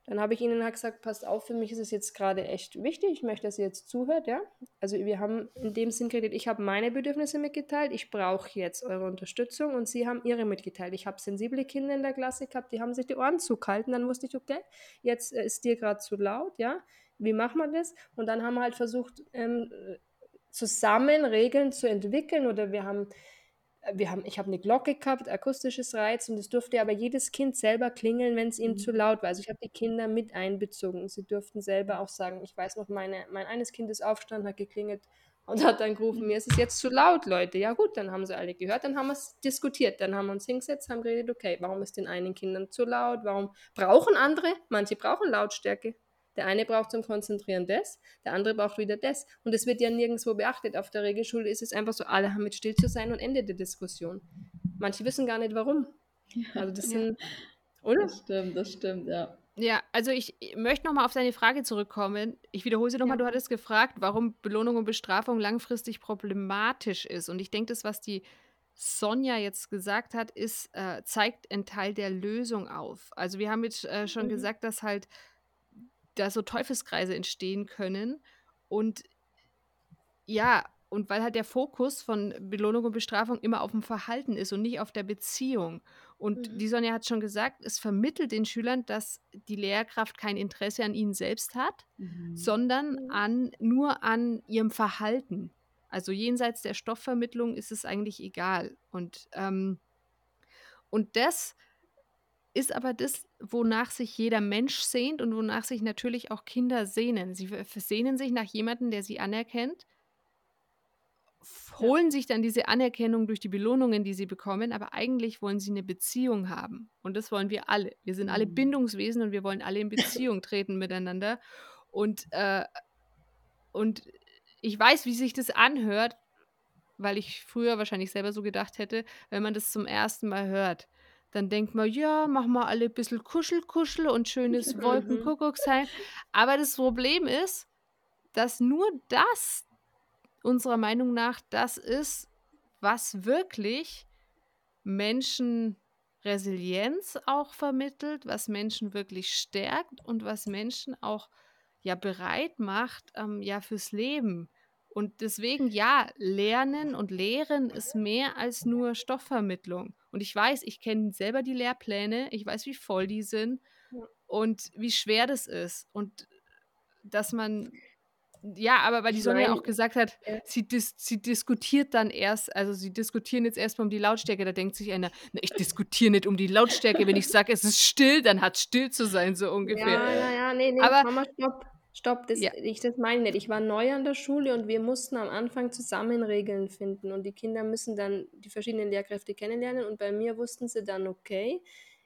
Dann habe ich ihnen halt gesagt, passt auf, für mich ist es jetzt gerade echt wichtig, ich möchte, dass ihr jetzt zuhört, ja. Also wir haben in dem Sinn geredet, ich habe meine Bedürfnisse mitgeteilt, ich brauche jetzt eure Unterstützung und sie haben ihre mitgeteilt. Ich habe sensible Kinder in der Klasse gehabt, die haben sich die Ohren zugehalten, dann wusste ich, okay, jetzt äh, ist dir gerade zu laut, ja. Wie machen wir das? Und dann haben wir halt versucht, ähm, zusammen Regeln zu entwickeln oder wir haben wir haben, ich habe eine Glocke gehabt, akustisches Reiz und es durfte aber jedes Kind selber klingeln, wenn es ihm mhm. zu laut war. Also ich habe die Kinder mit einbezogen. Sie durften selber auch sagen, ich weiß noch, meine, mein eines Kind ist aufgestanden, hat geklingelt und hat dann gerufen, mir ist es jetzt zu laut, Leute. Ja gut, dann haben sie alle gehört, dann haben wir es diskutiert, dann haben wir uns hingesetzt, haben geredet, okay, warum ist den einen Kindern zu laut, warum brauchen andere, manche brauchen Lautstärke, der eine braucht zum Konzentrieren das, der andere braucht wieder das. Und es wird ja nirgendwo beachtet. Auf der Regelschule ist es einfach so, alle haben mit still zu sein und Ende der Diskussion. Manche wissen gar nicht warum. Also das sind, oder? Das stimmt, das stimmt, ja. Ja, also ich möchte nochmal auf deine Frage zurückkommen. Ich wiederhole sie nochmal, ja. du hattest gefragt, warum Belohnung und Bestrafung langfristig problematisch ist. Und ich denke, das, was die Sonja jetzt gesagt hat, ist, äh, zeigt einen Teil der Lösung auf. Also wir haben jetzt äh, schon mhm. gesagt, dass halt da so Teufelskreise entstehen können. Und ja, und weil halt der Fokus von Belohnung und Bestrafung immer auf dem Verhalten ist und nicht auf der Beziehung. Und mhm. die Sonja hat schon gesagt, es vermittelt den Schülern, dass die Lehrkraft kein Interesse an ihnen selbst hat, mhm. sondern an, nur an ihrem Verhalten. Also jenseits der Stoffvermittlung ist es eigentlich egal. Und, ähm, und das ist aber das, wonach sich jeder Mensch sehnt und wonach sich natürlich auch Kinder sehnen. Sie sehnen sich nach jemandem, der sie anerkennt, holen ja. sich dann diese Anerkennung durch die Belohnungen, die sie bekommen, aber eigentlich wollen sie eine Beziehung haben. Und das wollen wir alle. Wir sind alle mhm. Bindungswesen und wir wollen alle in Beziehung (laughs) treten miteinander. Und, äh, und ich weiß, wie sich das anhört, weil ich früher wahrscheinlich selber so gedacht hätte, wenn man das zum ersten Mal hört dann denkt man, ja, machen wir alle ein bisschen Kuschel, Kuschel und schönes (laughs) mhm. Wolkenkuckucksheim. Aber das Problem ist, dass nur das unserer Meinung nach das ist, was wirklich Menschen Resilienz auch vermittelt, was Menschen wirklich stärkt und was Menschen auch ja bereit macht, ähm, ja fürs Leben. Und deswegen, ja, Lernen und Lehren ist mehr als nur Stoffvermittlung. Und ich weiß, ich kenne selber die Lehrpläne, ich weiß, wie voll die sind und wie schwer das ist. Und dass man, ja, aber weil die Sonne ja auch gesagt hat, sie, dis sie diskutiert dann erst, also sie diskutieren jetzt erstmal um die Lautstärke, da denkt sich einer, na, ich diskutiere nicht um die Lautstärke, wenn ich sage, es ist still, dann hat es still zu sein, so ungefähr. Ja, ja, ja, nee, nee, aber, Mama, stopp. Stopp, das, ja. ich, das meine ich nicht. Ich war neu an der Schule und wir mussten am Anfang zusammen Regeln finden und die Kinder müssen dann die verschiedenen Lehrkräfte kennenlernen und bei mir wussten sie dann, okay,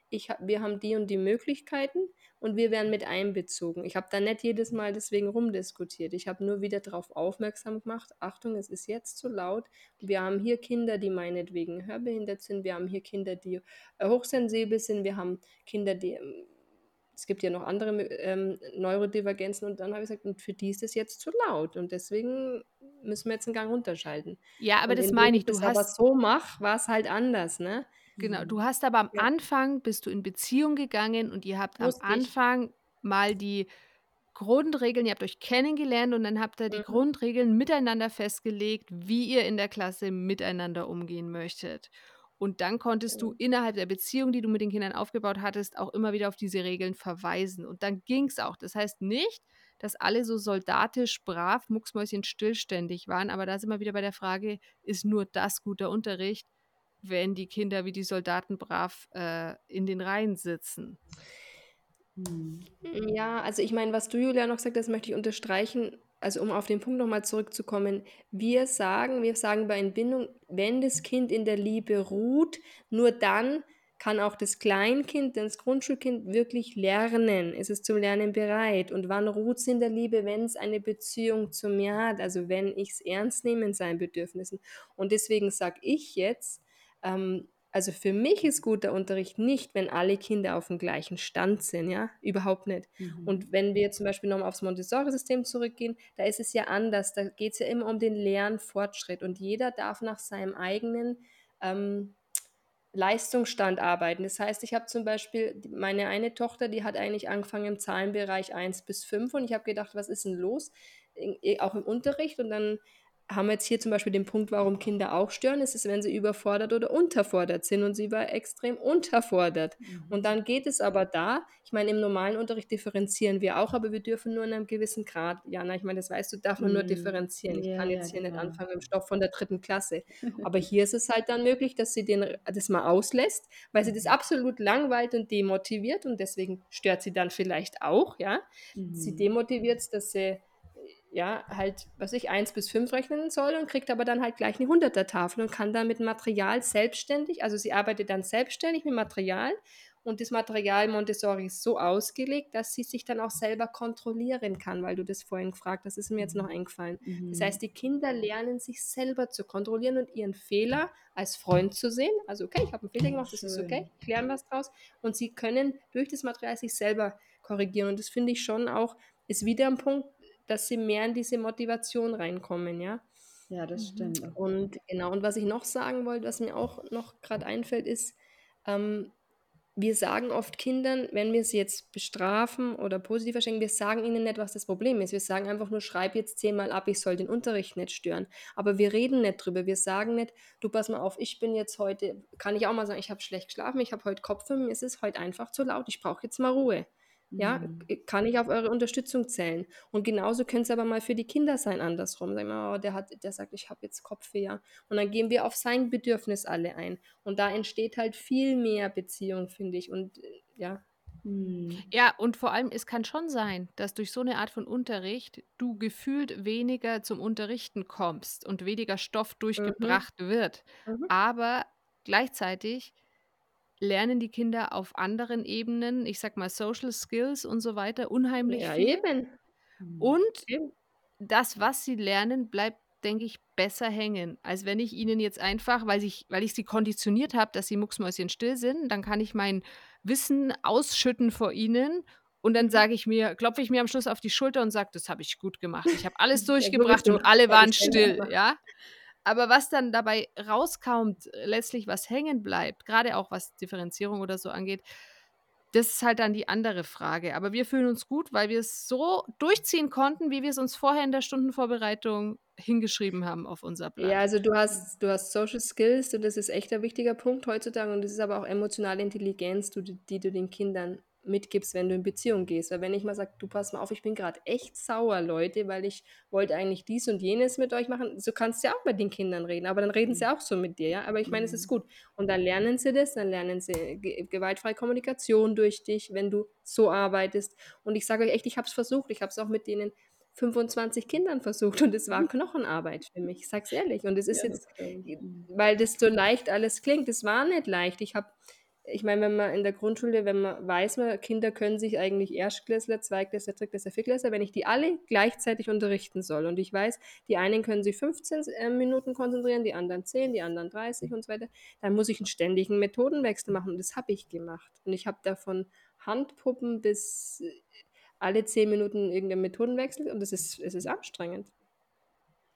ich, wir haben die und die Möglichkeiten und wir werden mit einbezogen. Ich habe da nicht jedes Mal deswegen rumdiskutiert. Ich habe nur wieder darauf aufmerksam gemacht, Achtung, es ist jetzt zu laut. Wir haben hier Kinder, die meinetwegen hörbehindert sind. Wir haben hier Kinder, die äh, hochsensibel sind. Wir haben Kinder, die ähm, es gibt ja noch andere ähm, Neurodivergenzen und dann habe ich gesagt, und für die ist es jetzt zu laut und deswegen müssen wir jetzt einen Gang runterschalten. Ja, aber und das meine ich, du hast aber so mach, war es halt anders, ne? Genau, du hast aber am ja. Anfang bist du in Beziehung gegangen und ihr habt Wusste am Anfang mal die Grundregeln, ihr habt euch kennengelernt und dann habt ihr die mhm. Grundregeln miteinander festgelegt, wie ihr in der Klasse miteinander umgehen möchtet. Und dann konntest du innerhalb der Beziehung, die du mit den Kindern aufgebaut hattest, auch immer wieder auf diese Regeln verweisen. Und dann ging es auch. Das heißt nicht, dass alle so soldatisch, brav, mucksmäuschen stillständig waren. Aber da sind wir wieder bei der Frage, ist nur das guter Unterricht, wenn die Kinder wie die Soldaten brav äh, in den Reihen sitzen? Hm. Ja, also ich meine, was du, Julia, noch gesagt hast, möchte ich unterstreichen also um auf den Punkt nochmal zurückzukommen, wir sagen, wir sagen bei Entbindung, wenn das Kind in der Liebe ruht, nur dann kann auch das Kleinkind, das Grundschulkind wirklich lernen. Es ist zum Lernen bereit. Und wann ruht es in der Liebe, wenn es eine Beziehung zu mir hat? Also wenn ich es ernst nehme in seinen Bedürfnissen. Und deswegen sage ich jetzt, ähm, also für mich ist guter Unterricht nicht, wenn alle Kinder auf dem gleichen Stand sind, ja, überhaupt nicht. Mhm. Und wenn wir zum Beispiel nochmal aufs Montessori-System zurückgehen, da ist es ja anders. Da geht es ja immer um den Lernfortschritt und jeder darf nach seinem eigenen, ähm, Leistungsstand arbeiten. Das heißt, ich habe zum Beispiel meine eine Tochter, die hat eigentlich angefangen im Zahlenbereich 1 bis 5 und ich habe gedacht, was ist denn los? Auch im Unterricht und dann haben wir jetzt hier zum Beispiel den Punkt, warum Kinder auch stören, ist es, wenn sie überfordert oder unterfordert sind und sie war extrem unterfordert. Mhm. Und dann geht es aber da, ich meine, im normalen Unterricht differenzieren wir auch, aber wir dürfen nur in einem gewissen Grad, Jana, ich meine, das weißt du, darf man mhm. nur differenzieren. Ich ja, kann jetzt ja, hier genau. nicht anfangen im Stoff von der dritten Klasse. (laughs) Aber hier ist es halt dann möglich, dass sie den, das mal auslässt, weil sie das mhm. absolut langweilt und demotiviert und deswegen stört sie dann vielleicht auch, ja. Mhm. Sie demotiviert es, dass sie ja, halt, was ich, 1 bis 5 rechnen soll und kriegt aber dann halt gleich eine 100er Tafel und kann dann mit Material selbstständig, also sie arbeitet dann selbstständig mit Material und das Material Montessori ist so ausgelegt, dass sie sich dann auch selber kontrollieren kann, weil du das vorhin gefragt hast, ist mir jetzt noch mhm. eingefallen. Mhm. Das heißt, die Kinder lernen sich selber zu kontrollieren und ihren Fehler als Freund zu sehen. Also, okay, ich habe einen Fehler gemacht, das ist okay, klären was draus. Und sie können durch das Material sich selber korrigieren. Und das finde ich schon auch, ist wieder ein Punkt, dass sie mehr in diese Motivation reinkommen, ja. Ja, das mhm. stimmt. Und genau, und was ich noch sagen wollte, was mir auch noch gerade einfällt, ist, ähm, wir sagen oft Kindern, wenn wir sie jetzt bestrafen oder positiv verschenken, wir sagen ihnen nicht, was das Problem ist. Wir sagen einfach nur, schreib jetzt zehnmal ab, ich soll den Unterricht nicht stören. Aber wir reden nicht drüber. Wir sagen nicht, du pass mal auf, ich bin jetzt heute, kann ich auch mal sagen, ich habe schlecht geschlafen, ich habe heute Kopfweh, es ist heute einfach zu laut, ich brauche jetzt mal Ruhe. Ja, mhm. kann ich auf eure Unterstützung zählen? Und genauso könnte es aber mal für die Kinder sein, andersrum. Sagen wir, oh, der, hat, der sagt, ich habe jetzt Kopfweh. Ja. Und dann gehen wir auf sein Bedürfnis alle ein. Und da entsteht halt viel mehr Beziehung, finde ich. Und äh, ja. Mhm. Ja, und vor allem, es kann schon sein, dass durch so eine Art von Unterricht du gefühlt weniger zum Unterrichten kommst und weniger Stoff mhm. durchgebracht mhm. wird. Mhm. Aber gleichzeitig lernen die Kinder auf anderen Ebenen, ich sag mal Social Skills und so weiter, unheimlich ja, viel. Eben. Und eben. das, was sie lernen, bleibt, denke ich, besser hängen, als wenn ich ihnen jetzt einfach, weil ich, weil ich sie konditioniert habe, dass sie mucksmäuschen still sind, dann kann ich mein Wissen ausschütten vor ihnen und dann mhm. sage ich mir, klopfe ich mir am Schluss auf die Schulter und sage, das habe ich gut gemacht. Ich habe (laughs) alles durchgebracht ja, und alle waren still, ja. Aber was dann dabei rauskommt, letztlich was hängen bleibt, gerade auch was Differenzierung oder so angeht, das ist halt dann die andere Frage. Aber wir fühlen uns gut, weil wir es so durchziehen konnten, wie wir es uns vorher in der Stundenvorbereitung hingeschrieben haben auf unser Blatt. Ja, also du hast, du hast Social Skills und das ist echt ein wichtiger Punkt heutzutage und das ist aber auch emotionale Intelligenz, die, die du den Kindern mitgibst, wenn du in Beziehung gehst. Weil wenn ich mal sage, du pass mal auf, ich bin gerade echt sauer, Leute, weil ich wollte eigentlich dies und jenes mit euch machen, so kannst du ja auch mit den Kindern reden, aber dann reden sie mhm. auch so mit dir, ja. Aber ich meine, es ist mhm. gut. Und dann lernen sie das, dann lernen sie gewaltfreie Kommunikation durch dich, wenn du so arbeitest. Und ich sage euch echt, ich habe es versucht, ich habe es auch mit denen 25 Kindern versucht und es war Knochenarbeit für mich, ich sag's ehrlich. Und es ist ja, jetzt, weil das so leicht alles klingt, es war nicht leicht. Ich habe ich meine, wenn man in der Grundschule, wenn man weiß, man, Kinder können sich eigentlich Erstklässler, Zweitklässler, Drittklässler, Viertklässler, wenn ich die alle gleichzeitig unterrichten soll und ich weiß, die einen können sich 15 äh, Minuten konzentrieren, die anderen 10, die anderen 30 und so weiter, dann muss ich einen ständigen Methodenwechsel machen und das habe ich gemacht. Und ich habe davon Handpuppen bis äh, alle 10 Minuten irgendeinen Methodenwechsel und das ist, es ist anstrengend.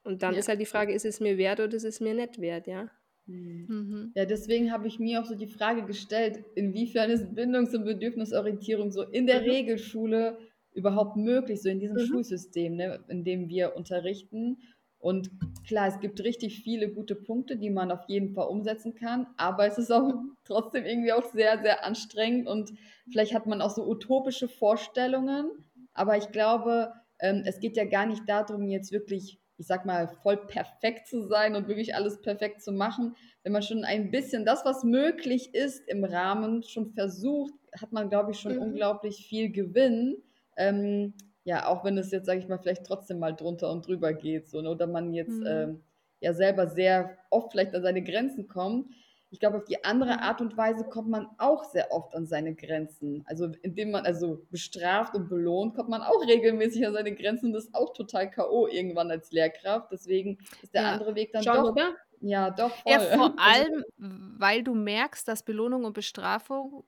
Und dann ja. ist halt die Frage, ist es mir wert oder ist es mir nicht wert, ja? Mhm. mhm. Ja, deswegen habe ich mir auch so die Frage gestellt, inwiefern ist Bindungs- und Bedürfnisorientierung so in der mhm. Regelschule überhaupt möglich, so in diesem mhm. Schulsystem, ne, in dem wir unterrichten. Und klar, es gibt richtig viele gute Punkte, die man auf jeden Fall umsetzen kann, aber es ist auch (laughs) trotzdem irgendwie auch sehr, sehr anstrengend und vielleicht hat man auch so utopische Vorstellungen, aber ich glaube, ähm, es geht ja gar nicht darum, jetzt wirklich ich sag mal, voll perfekt zu sein und wirklich alles perfekt zu machen. Wenn man schon ein bisschen das, was möglich ist im Rahmen, schon versucht, hat man, glaube ich, schon mhm. unglaublich viel Gewinn. Ähm, ja, auch wenn es jetzt, sage ich mal, vielleicht trotzdem mal drunter und drüber geht. So, ne? Oder man jetzt mhm. ähm, ja selber sehr oft vielleicht an seine Grenzen kommt ich glaube, auf die andere mhm. Art und Weise kommt man auch sehr oft an seine Grenzen. Also indem man also bestraft und belohnt, kommt man auch regelmäßig an seine Grenzen und das ist auch total K.O. irgendwann als Lehrkraft. Deswegen ist der ja. andere Weg dann Schon, doch. Oder? Ja, doch. Voll. Ja, vor (laughs) allem, weil du merkst, dass Belohnung und Bestrafung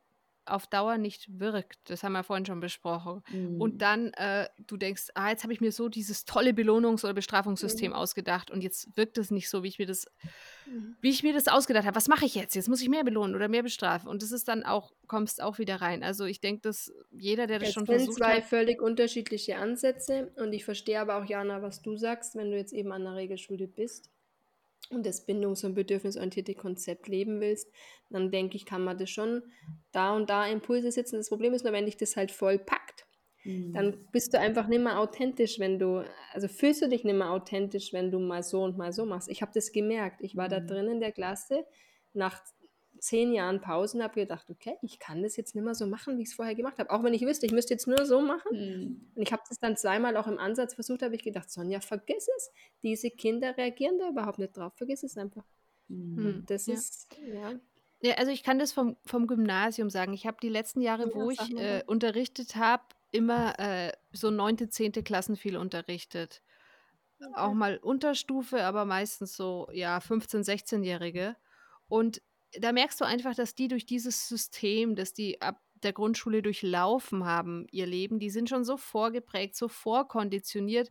auf Dauer nicht wirkt. Das haben wir vorhin schon besprochen. Mhm. Und dann äh, du denkst, ah, jetzt habe ich mir so dieses tolle Belohnungs- oder Bestrafungssystem mhm. ausgedacht und jetzt wirkt es nicht so, wie ich mir das mhm. wie ich mir das ausgedacht habe. Was mache ich jetzt? Jetzt muss ich mehr belohnen oder mehr bestrafen. Und das ist dann auch, kommst auch wieder rein. Also ich denke, dass jeder, der das es schon sind versucht zwei hat. völlig unterschiedliche Ansätze und ich verstehe aber auch, Jana, was du sagst, wenn du jetzt eben an der Regelschule bist und das bindungs- und bedürfnisorientierte Konzept leben willst, dann denke ich, kann man das schon da und da Impulse setzen. Das Problem ist nur, wenn dich das halt voll packt, dann Mhm. bist du einfach nicht mehr authentisch, wenn du, also fühlst du dich nicht mehr authentisch, wenn du mal so und mal so machst. Ich habe das gemerkt. Ich war da Mhm. drin in der Klasse nach zehn Jahren Pausen, habe gedacht, okay, ich kann das jetzt nicht mehr so machen, wie ich es vorher gemacht habe. Auch wenn ich wüsste, ich müsste jetzt nur so machen. Mhm. Und ich habe das dann zweimal auch im Ansatz versucht, habe ich gedacht, Sonja, vergiss es. Diese Kinder reagieren da überhaupt nicht drauf. Vergiss es einfach. Mhm. Das ja. ist, ja. Ja, also ich kann das vom, vom Gymnasium sagen. Ich habe die letzten Jahre, Ja, wo ich äh, unterrichtet habe, immer äh, so neunte, zehnte Klassen viel unterrichtet. Auch Okay. mal Unterstufe, aber meistens so, ja, 15-, 16-Jährige. Und da merkst du einfach, dass die durch dieses System, das die ab der Grundschule durchlaufen haben, ihr Leben, die sind schon so vorgeprägt, so vorkonditioniert.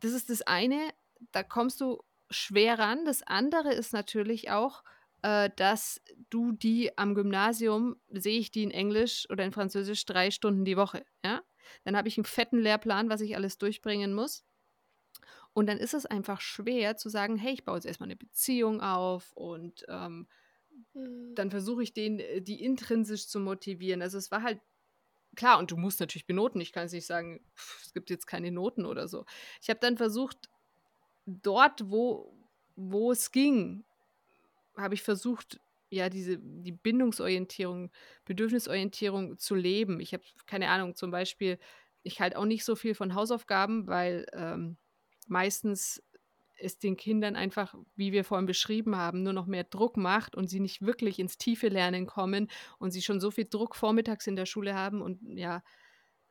Das ist das eine, da kommst du schwer ran. Das andere ist natürlich auch, äh, dass du die am Gymnasium, sehe ich die in Englisch oder in Französisch drei Stunden die Woche. Ja? Dann habe ich einen fetten Lehrplan, was ich alles durchbringen muss. Und dann ist es einfach schwer zu sagen, hey, ich baue jetzt erstmal eine Beziehung auf und ähm. Dann versuche ich den, äh, die intrinsisch zu motivieren. Also es war halt klar, und du musst natürlich benoten. Ich kann jetzt nicht sagen, es gibt jetzt keine Noten oder so. Ich habe dann versucht, dort, wo, wo es ging, habe ich versucht, ja, diese, die Bindungsorientierung, Bedürfnisorientierung zu leben. Ich habe, keine Ahnung, zum Beispiel, ich halte auch nicht so viel von Hausaufgaben, weil ähm, meistens es den Kindern einfach, wie wir vorhin beschrieben haben, nur noch mehr Druck macht und sie nicht wirklich ins tiefe Lernen kommen und sie schon so viel Druck vormittags in der Schule haben und ja,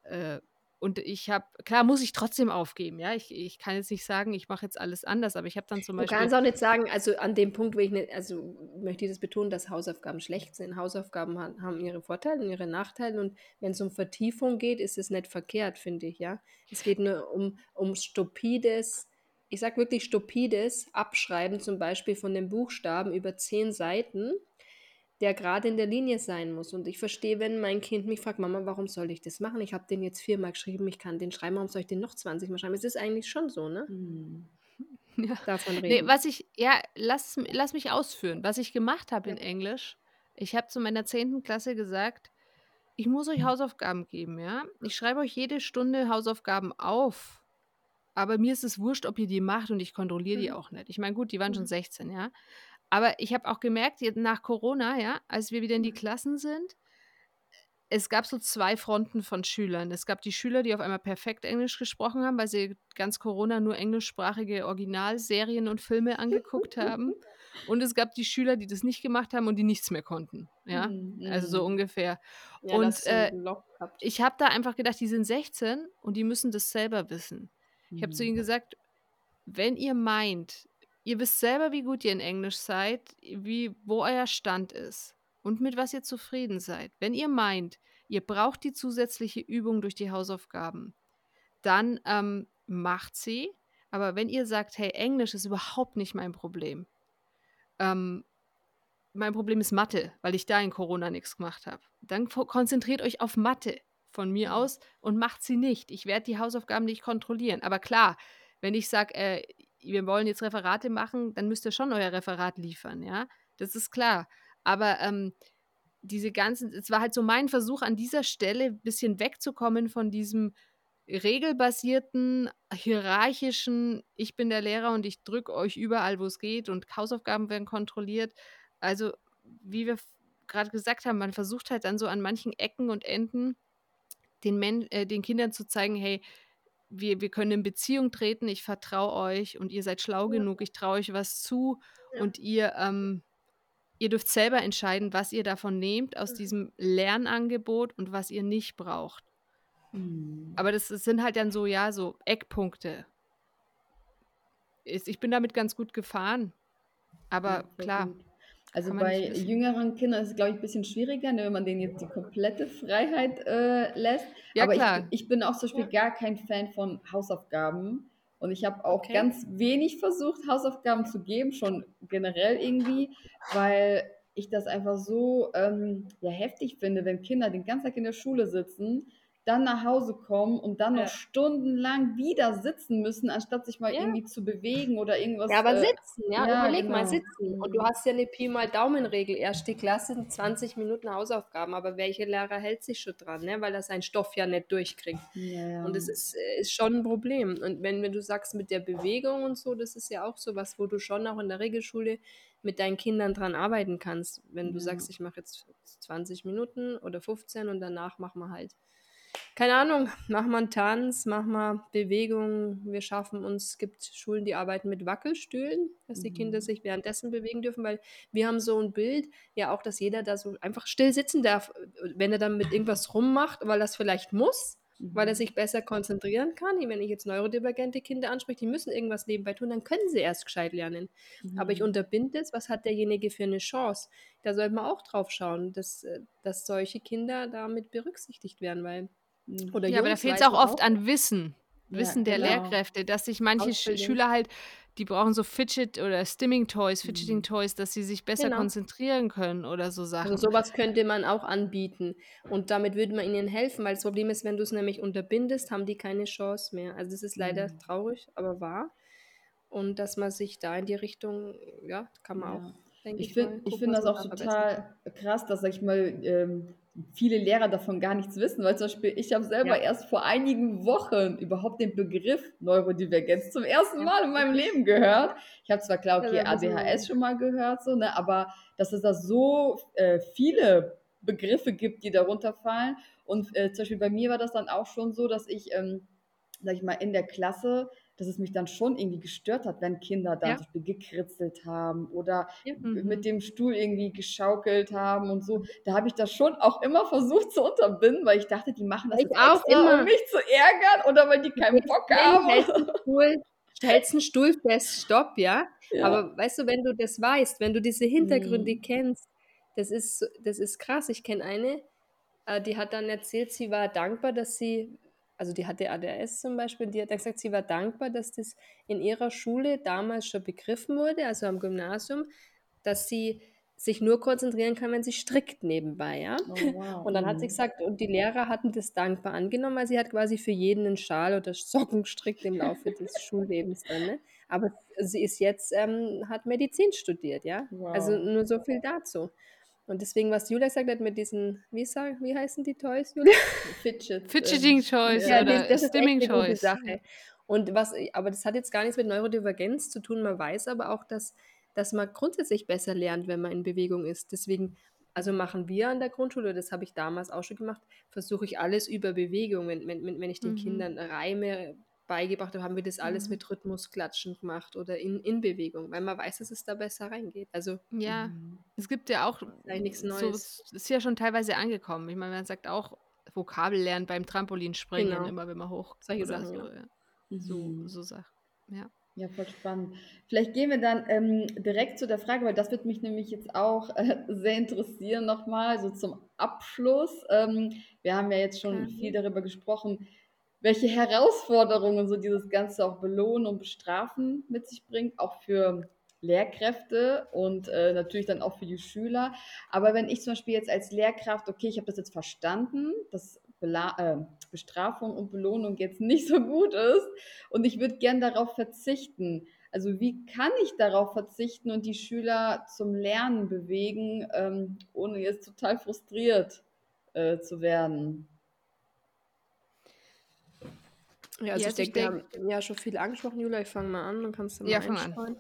äh, und ich habe, klar muss ich trotzdem aufgeben, ja, ich, ich kann jetzt nicht sagen, ich mache jetzt alles anders, aber ich habe dann zum Du Beispiel, kannst auch nicht sagen, also an dem Punkt, wo ich nicht, also möchte ich das betonen, dass Hausaufgaben schlecht sind. Hausaufgaben haben ihre Vorteile und ihre Nachteile und wenn es um Vertiefung geht, ist es nicht verkehrt, finde ich, ja. Es geht nur um, um stupides, ich sage wirklich stupides Abschreiben zum Beispiel von den Buchstaben über zehn Seiten, der gerade in der Linie sein muss. Und ich verstehe, wenn mein Kind mich fragt, Mama, warum soll ich das machen? Ich habe den jetzt viermal geschrieben, ich kann den schreiben, warum soll ich den noch 20 Mal schreiben? Es ist eigentlich schon so, ne? Mhm. (laughs) ja, Davon Nee, reden. was ich, ja, lass, lass mich ausführen. Was ich gemacht habe Ja. in Englisch, ich habe zu meiner 10. Klasse gesagt, ich muss euch Hausaufgaben geben, ja. Ich schreibe euch jede Stunde Hausaufgaben auf, aber mir ist es wurscht, ob ihr die macht und ich kontrolliere die Mhm. auch nicht. Ich meine, gut, die waren schon Mhm. 16, ja. Aber ich habe auch gemerkt, nach Corona, ja, als wir wieder in die Mhm. Klassen sind, es gab so zwei Fronten von Schülern. Es gab die Schüler, die auf einmal perfekt Englisch gesprochen haben, weil sie ganz Corona nur englischsprachige Originalserien und Filme angeguckt haben. (laughs) Und es gab die Schüler, die das nicht gemacht haben und die nichts mehr konnten. Ja, Mhm. also so Mhm. ungefähr. Ja, Und äh, ich habe da einfach gedacht, die sind 16 und die müssen das selber wissen. Ich habe zu ihnen Mhm. gesagt, wenn ihr meint, ihr wisst selber, wie gut ihr in Englisch seid, wie, wo euer Stand ist und mit was ihr zufrieden seid. Wenn ihr meint, ihr braucht die zusätzliche Übung durch die Hausaufgaben, dann ähm, macht sie. Aber wenn ihr sagt, hey, Englisch ist überhaupt nicht mein Problem, ähm, mein Problem ist Mathe, weil ich da in Corona nichts gemacht habe. Dann konzentriert euch auf Mathe von mir Mhm. aus und macht sie nicht. Ich werde die Hausaufgaben nicht kontrollieren. Aber klar, wenn ich sage, äh, wir wollen jetzt Referate machen, dann müsst ihr schon euer Referat liefern, ja. Das ist klar. Aber ähm, diese ganzen, es war halt so mein Versuch an dieser Stelle, ein bisschen wegzukommen von diesem regelbasierten, hierarchischen, ich bin der Lehrer und ich drücke euch überall, wo es geht und Hausaufgaben werden kontrolliert. Also, wie wir gerade gesagt haben, man versucht halt dann so an manchen Ecken und Enden den, Men äh, den Kindern zu zeigen, hey, wir, wir können in Beziehung treten, ich vertraue euch und ihr seid schlau Ja. genug, ich traue euch was zu Ja. und ihr, ähm, ihr dürft selber entscheiden, was ihr davon nehmt aus Mhm. diesem Lernangebot und was ihr nicht braucht. Mhm. Aber das, das sind halt dann so, ja, so Eckpunkte. Ich bin damit ganz gut gefahren. Aber Ja, klar, gut. Also bei jüngeren Kindern ist es, glaube ich, ein bisschen schwieriger, ne, wenn man denen jetzt die komplette Freiheit äh, lässt. Ja, Aber ich, klar. ich bin auch zum Beispiel Ja. gar kein Fan von Hausaufgaben. Und ich habe auch Okay. ganz wenig versucht, Hausaufgaben zu geben, schon generell irgendwie, weil ich das einfach so ähm, ja, heftig finde, wenn Kinder den ganzen Tag in der Schule sitzen, dann nach Hause kommen und dann noch Ja. stundenlang wieder sitzen müssen, anstatt sich mal Ja. irgendwie zu bewegen oder irgendwas. Ja, aber äh, sitzen, ja, ja, überleg mal, genau. sitzen. Und Mhm. du hast ja eine Pi mal Daumenregel. Erste Klasse sind 20 Minuten Hausaufgaben, aber welcher Lehrer hält sich schon dran, ne? weil er seinen Stoff ja nicht durchkriegt. Und das ist, äh, ist schon ein Problem. Und wenn, wenn du sagst mit der Bewegung und so, das ist ja auch so was, wo du schon auch in der Regelschule mit deinen Kindern dran arbeiten kannst. Wenn du sagst, ich mache jetzt 20 Minuten oder 15 und danach machen wir halt, keine Ahnung, machen wir einen Tanz, machen wir Bewegung. Wir schaffen uns, es gibt Schulen, die arbeiten mit Wackelstühlen, dass die Kinder Mhm. sich währenddessen bewegen dürfen, weil wir haben so ein Bild, ja auch, dass jeder da so einfach still sitzen darf, wenn er dann mit irgendwas rummacht, weil es vielleicht muss weil er Mhm. sich besser konzentrieren kann. Wenn ich jetzt neurodivergente Kinder anspreche, die müssen irgendwas nebenbei tun, dann können sie erst gescheit lernen. Aber ich Mhm. unterbinde es, was hat derjenige für eine Chance? Da sollte man auch drauf schauen, dass, äh, dass solche Kinder damit berücksichtigt werden, weil Mhm. Oder Ja, aber da fehlt es auch oft an Wissen. Ja, Wissen der genau. Lehrkräfte, dass sich manche Sch Ausbildung. Schüler halt, die brauchen so Fidget oder Stimming Toys, Fidgeting Mhm. Toys, dass sie sich besser Genau. konzentrieren können oder so Sachen. Also sowas könnte man auch anbieten und damit würde man ihnen helfen, weil das Problem ist, wenn du es nämlich unterbindest, haben die keine Chance mehr. Also das ist leider Mhm. traurig, aber wahr. Und dass man sich da in die Richtung, ja, kann man Ja. auch, denke Ich ich finde ich find das auch total krass, dass, sag ich mal, ähm, viele Lehrer davon gar nichts wissen, weil zum Beispiel ich habe selber Ja. erst vor einigen Wochen überhaupt den Begriff Neurodivergenz zum ersten Mal in meinem. Leben gehört. Ich habe zwar klar, okay, ADHS schon mal gehört, so, ne, aber dass es da so äh, viele Begriffe gibt, die darunter fallen. Und äh, zum Beispiel bei mir war das dann auch schon so, dass ich, ähm, sag ich mal, in der Klasse, dass es mich dann schon irgendwie gestört hat, wenn Kinder dann Ja. zum Beispiel gekritzelt haben oder Ja. Mhm. mit dem Stuhl irgendwie geschaukelt haben und so. Da habe ich das schon auch immer versucht zu unterbinden, weil ich dachte, die machen das Ich jetzt auch extra, immer. um mich zu ärgern oder weil die keinen Bock haben. hältst hältst (laughs) den Stuhl fest, stopp, ja? Ja. Aber weißt du, wenn du das weißt, wenn du diese Hintergründe Mhm. kennst, das ist, das ist krass. Ich kenne eine, äh, die hat dann erzählt, sie war dankbar, dass sie, also die hatte ADHS zum Beispiel, die hat dann gesagt, sie war dankbar, dass das in ihrer Schule damals schon begriffen wurde, also am Gymnasium, dass sie sich nur konzentrieren kann, wenn sie strickt nebenbei, ja? Oh, wow. Und dann hat sie gesagt, und die Lehrer hatten das dankbar angenommen, weil sie hat quasi für jeden einen Schal oder (laughs) Socken gestrickt im Laufe des Schullebens dann, ne? Aber sie ist jetzt, ähm, hat Medizin studiert, ja? Also Wow. nur so viel dazu. Und deswegen, was Julia gesagt hat mit diesen, wie, sag, wie heißen die Toys, Julia? (laughs) Fidget. Fidgeting ähm, Toys ja, oder das, das ist echt Stimming eine gute Toys. Sache. Und was, aber das hat jetzt gar nichts mit Neurodivergenz zu tun. Man weiß aber auch, dass, dass man grundsätzlich besser lernt, wenn man in Bewegung ist. Deswegen, also machen wir an der Grundschule, das habe ich damals auch schon gemacht, versuche ich alles über Bewegung. Wenn, wenn, wenn wenn ich den Mhm. Kindern Reime beigebracht habe, haben wir das alles Mhm. mit Rhythmusklatschen gemacht oder in, in Bewegung, weil man weiß, dass es da besser reingeht. Also Ja, Mhm. es gibt ja auch, eigentlich nichts so, Neues. es ist ja schon teilweise angekommen. Ich meine, man sagt auch Vokabel lernen beim Trampolinspringen, Genau. immer wenn man hoch Solche oder Sachen, so, ja. ja. so, Mhm. so Sachen. Ja. Ja, voll spannend. Vielleicht gehen wir dann ähm, direkt zu der Frage, weil das wird mich nämlich jetzt auch äh, sehr interessieren nochmal, so zum Abschluss. Ähm, wir haben ja jetzt schon Okay. viel darüber gesprochen, welche Herausforderungen so dieses Ganze auch Belohnen und Bestrafen mit sich bringt, auch für Lehrkräfte und äh, natürlich dann auch für die Schüler. Aber wenn ich zum Beispiel jetzt als Lehrkraft, okay, ich habe das jetzt verstanden, dass Bela äh, Bestrafung und Belohnung jetzt nicht so gut ist und ich würde gern darauf verzichten. Also wie kann ich darauf verzichten und die Schüler zum Lernen bewegen, ähm, ohne jetzt total frustriert äh, zu werden? Ja, also ich also ich denke, wir denk- haben ja schon viel angesprochen, Julia. Ich fange mal an, dann kannst du mal Ja, einstreuen.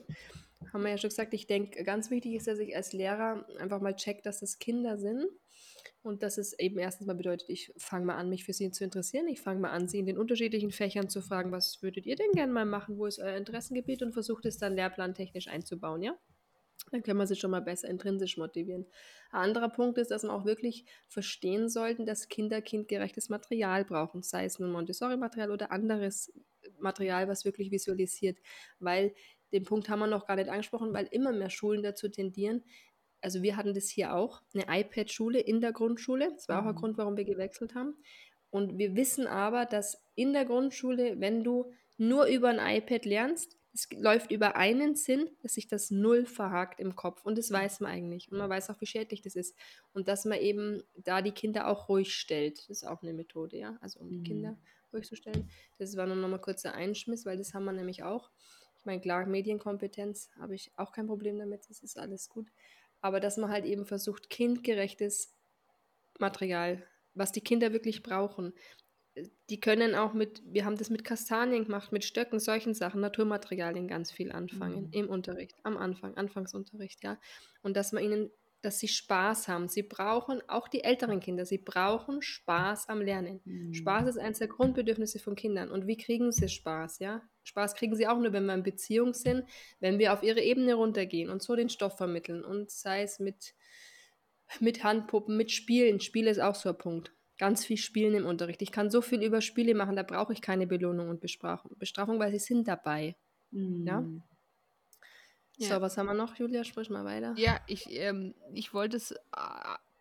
Haben wir ja schon gesagt, ich denke, ganz wichtig ist, dass ich als Lehrer einfach mal check, dass es Kinder sind und dass es eben erstens mal bedeutet, ich fange mal an, mich für sie zu interessieren. Ich fange mal an, sie in den unterschiedlichen Fächern zu fragen, was würdet ihr denn gerne mal machen, wo ist euer Interessengebiet und versucht es dann lehrplantechnisch einzubauen, ja? Dann können wir sie schon mal besser intrinsisch motivieren. Ein anderer Punkt ist, dass wir auch wirklich verstehen sollten, dass Kinder kindgerechtes Material brauchen, sei es nun Montessori-Material oder anderes Material, was wirklich visualisiert. Weil den Punkt haben wir noch gar nicht angesprochen, weil immer mehr Schulen dazu tendieren, also wir hatten das hier auch, eine iPad-Schule in der Grundschule. Das war auch ein Mhm. Grund, warum wir gewechselt haben. Und wir wissen aber, dass in der Grundschule, wenn du nur über ein iPad lernst, es läuft über einen Sinn, dass sich das null verhakt im Kopf. Und das weiß man eigentlich. Und man weiß auch, wie schädlich das ist. Und dass man eben da die Kinder auch ruhig stellt. Das ist auch eine Methode, ja. Also um die Mhm. Kinder ruhig zu stellen. Das war nur noch mal kurzer Einschmiss, weil das haben wir nämlich auch. Ich meine, klar, Medienkompetenz habe ich auch kein Problem damit. Das ist alles gut. Aber dass man halt eben versucht, kindgerechtes Material, was die Kinder wirklich brauchen. Die können auch mit, wir haben das mit Kastanien gemacht, mit Stöcken, solchen Sachen, Naturmaterialien ganz viel anfangen Mhm. im Unterricht, am Anfang, Anfangsunterricht, ja. Und dass man ihnen, dass sie Spaß haben. Sie brauchen, auch die älteren Kinder, sie brauchen Spaß am Lernen. Mhm. Spaß ist eines der Grundbedürfnisse von Kindern. Und wie kriegen sie Spaß, ja? Spaß kriegen sie auch nur, wenn wir in Beziehung sind, wenn wir auf ihre Ebene runtergehen und so den Stoff vermitteln. Und sei es mit, mit Handpuppen, mit Spielen. Spiele ist auch so ein Punkt. Ganz viel Spielen im Unterricht. Ich kann so viel über Spiele machen, da brauche ich keine Belohnung und Bestrafung, weil sie sind dabei. Ja? Mhm. So, Ja. was haben wir noch, Julia? Sprich mal weiter. Ja, ich, ähm, ich wollte es äh,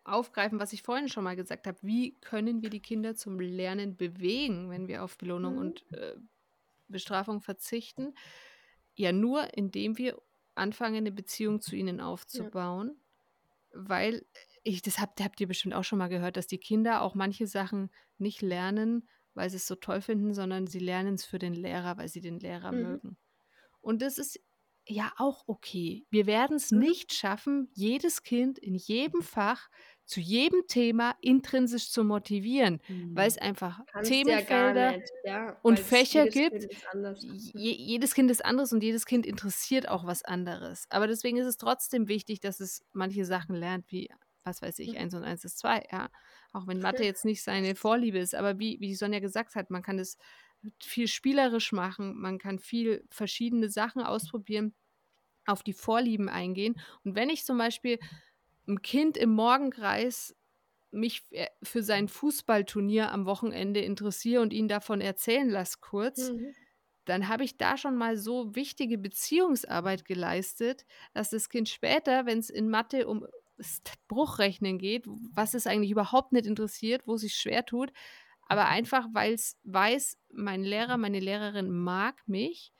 aufgreifen, was ich vorhin schon mal gesagt habe. Wie können wir die Kinder zum Lernen bewegen, wenn wir auf Belohnung Mhm. und äh, Bestrafung verzichten? Ja, nur indem wir anfangen, eine Beziehung zu ihnen aufzubauen. Weil ich, das habt, habt ihr bestimmt auch schon mal gehört, dass die Kinder auch manche Sachen nicht lernen, weil sie es so toll finden, sondern sie lernen es für den Lehrer, weil sie den Lehrer Mhm. mögen. Und das ist ja auch okay. Wir werden es Mhm. nicht schaffen, jedes Kind in jedem Fach zu jedem Thema intrinsisch zu motivieren, weil es Mhm. einfach Kannst ja Themenfelder nicht, ja, und Fächer jedes gibt. Kind anders. Je, jedes Kind ist anderes und jedes Kind interessiert auch was anderes. Aber deswegen ist es trotzdem wichtig, dass es manche Sachen lernt, wie, was weiß ich, Mhm. 1 und 1 ist 2, ja. Auch wenn Mathe jetzt nicht seine Vorliebe ist. Aber wie, wie Sonja gesagt hat, man kann es viel spielerisch machen, man kann viel verschiedene Sachen ausprobieren, auf die Vorlieben eingehen. Und wenn ich zum Beispiel ein Kind im Morgenkreis mich f- für sein Fußballturnier am Wochenende interessiere und ihn davon erzählen lasse kurz, Mhm. dann habe ich da schon mal so wichtige Beziehungsarbeit geleistet, dass das Kind später, wenn es in Mathe um das Bruchrechnen geht, was es eigentlich überhaupt nicht interessiert, wo es sich schwer tut, aber einfach, weil es weiß, mein Lehrer, meine Lehrerin mag mich,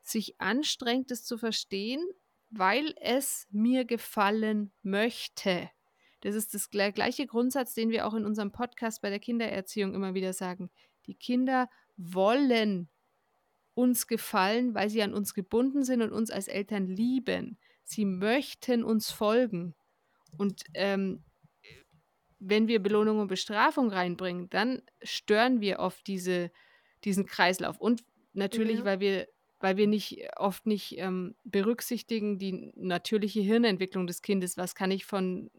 sich anstrengt, es zu verstehen, weil es mir gefallen möchte. Das ist das gle- gleiche Grundsatz, den wir auch in unserem Podcast bei der Kindererziehung immer wieder sagen. Die Kinder wollen uns gefallen, weil sie an uns gebunden sind und uns als Eltern lieben. Sie möchten uns folgen. Und ähm, wenn wir Belohnung und Bestrafung reinbringen, dann stören wir oft diese, diesen Kreislauf. Und natürlich, Ja. weil wir weil wir nicht oft nicht ähm, berücksichtigen die natürliche Hirnentwicklung des Kindes. Was kann ich von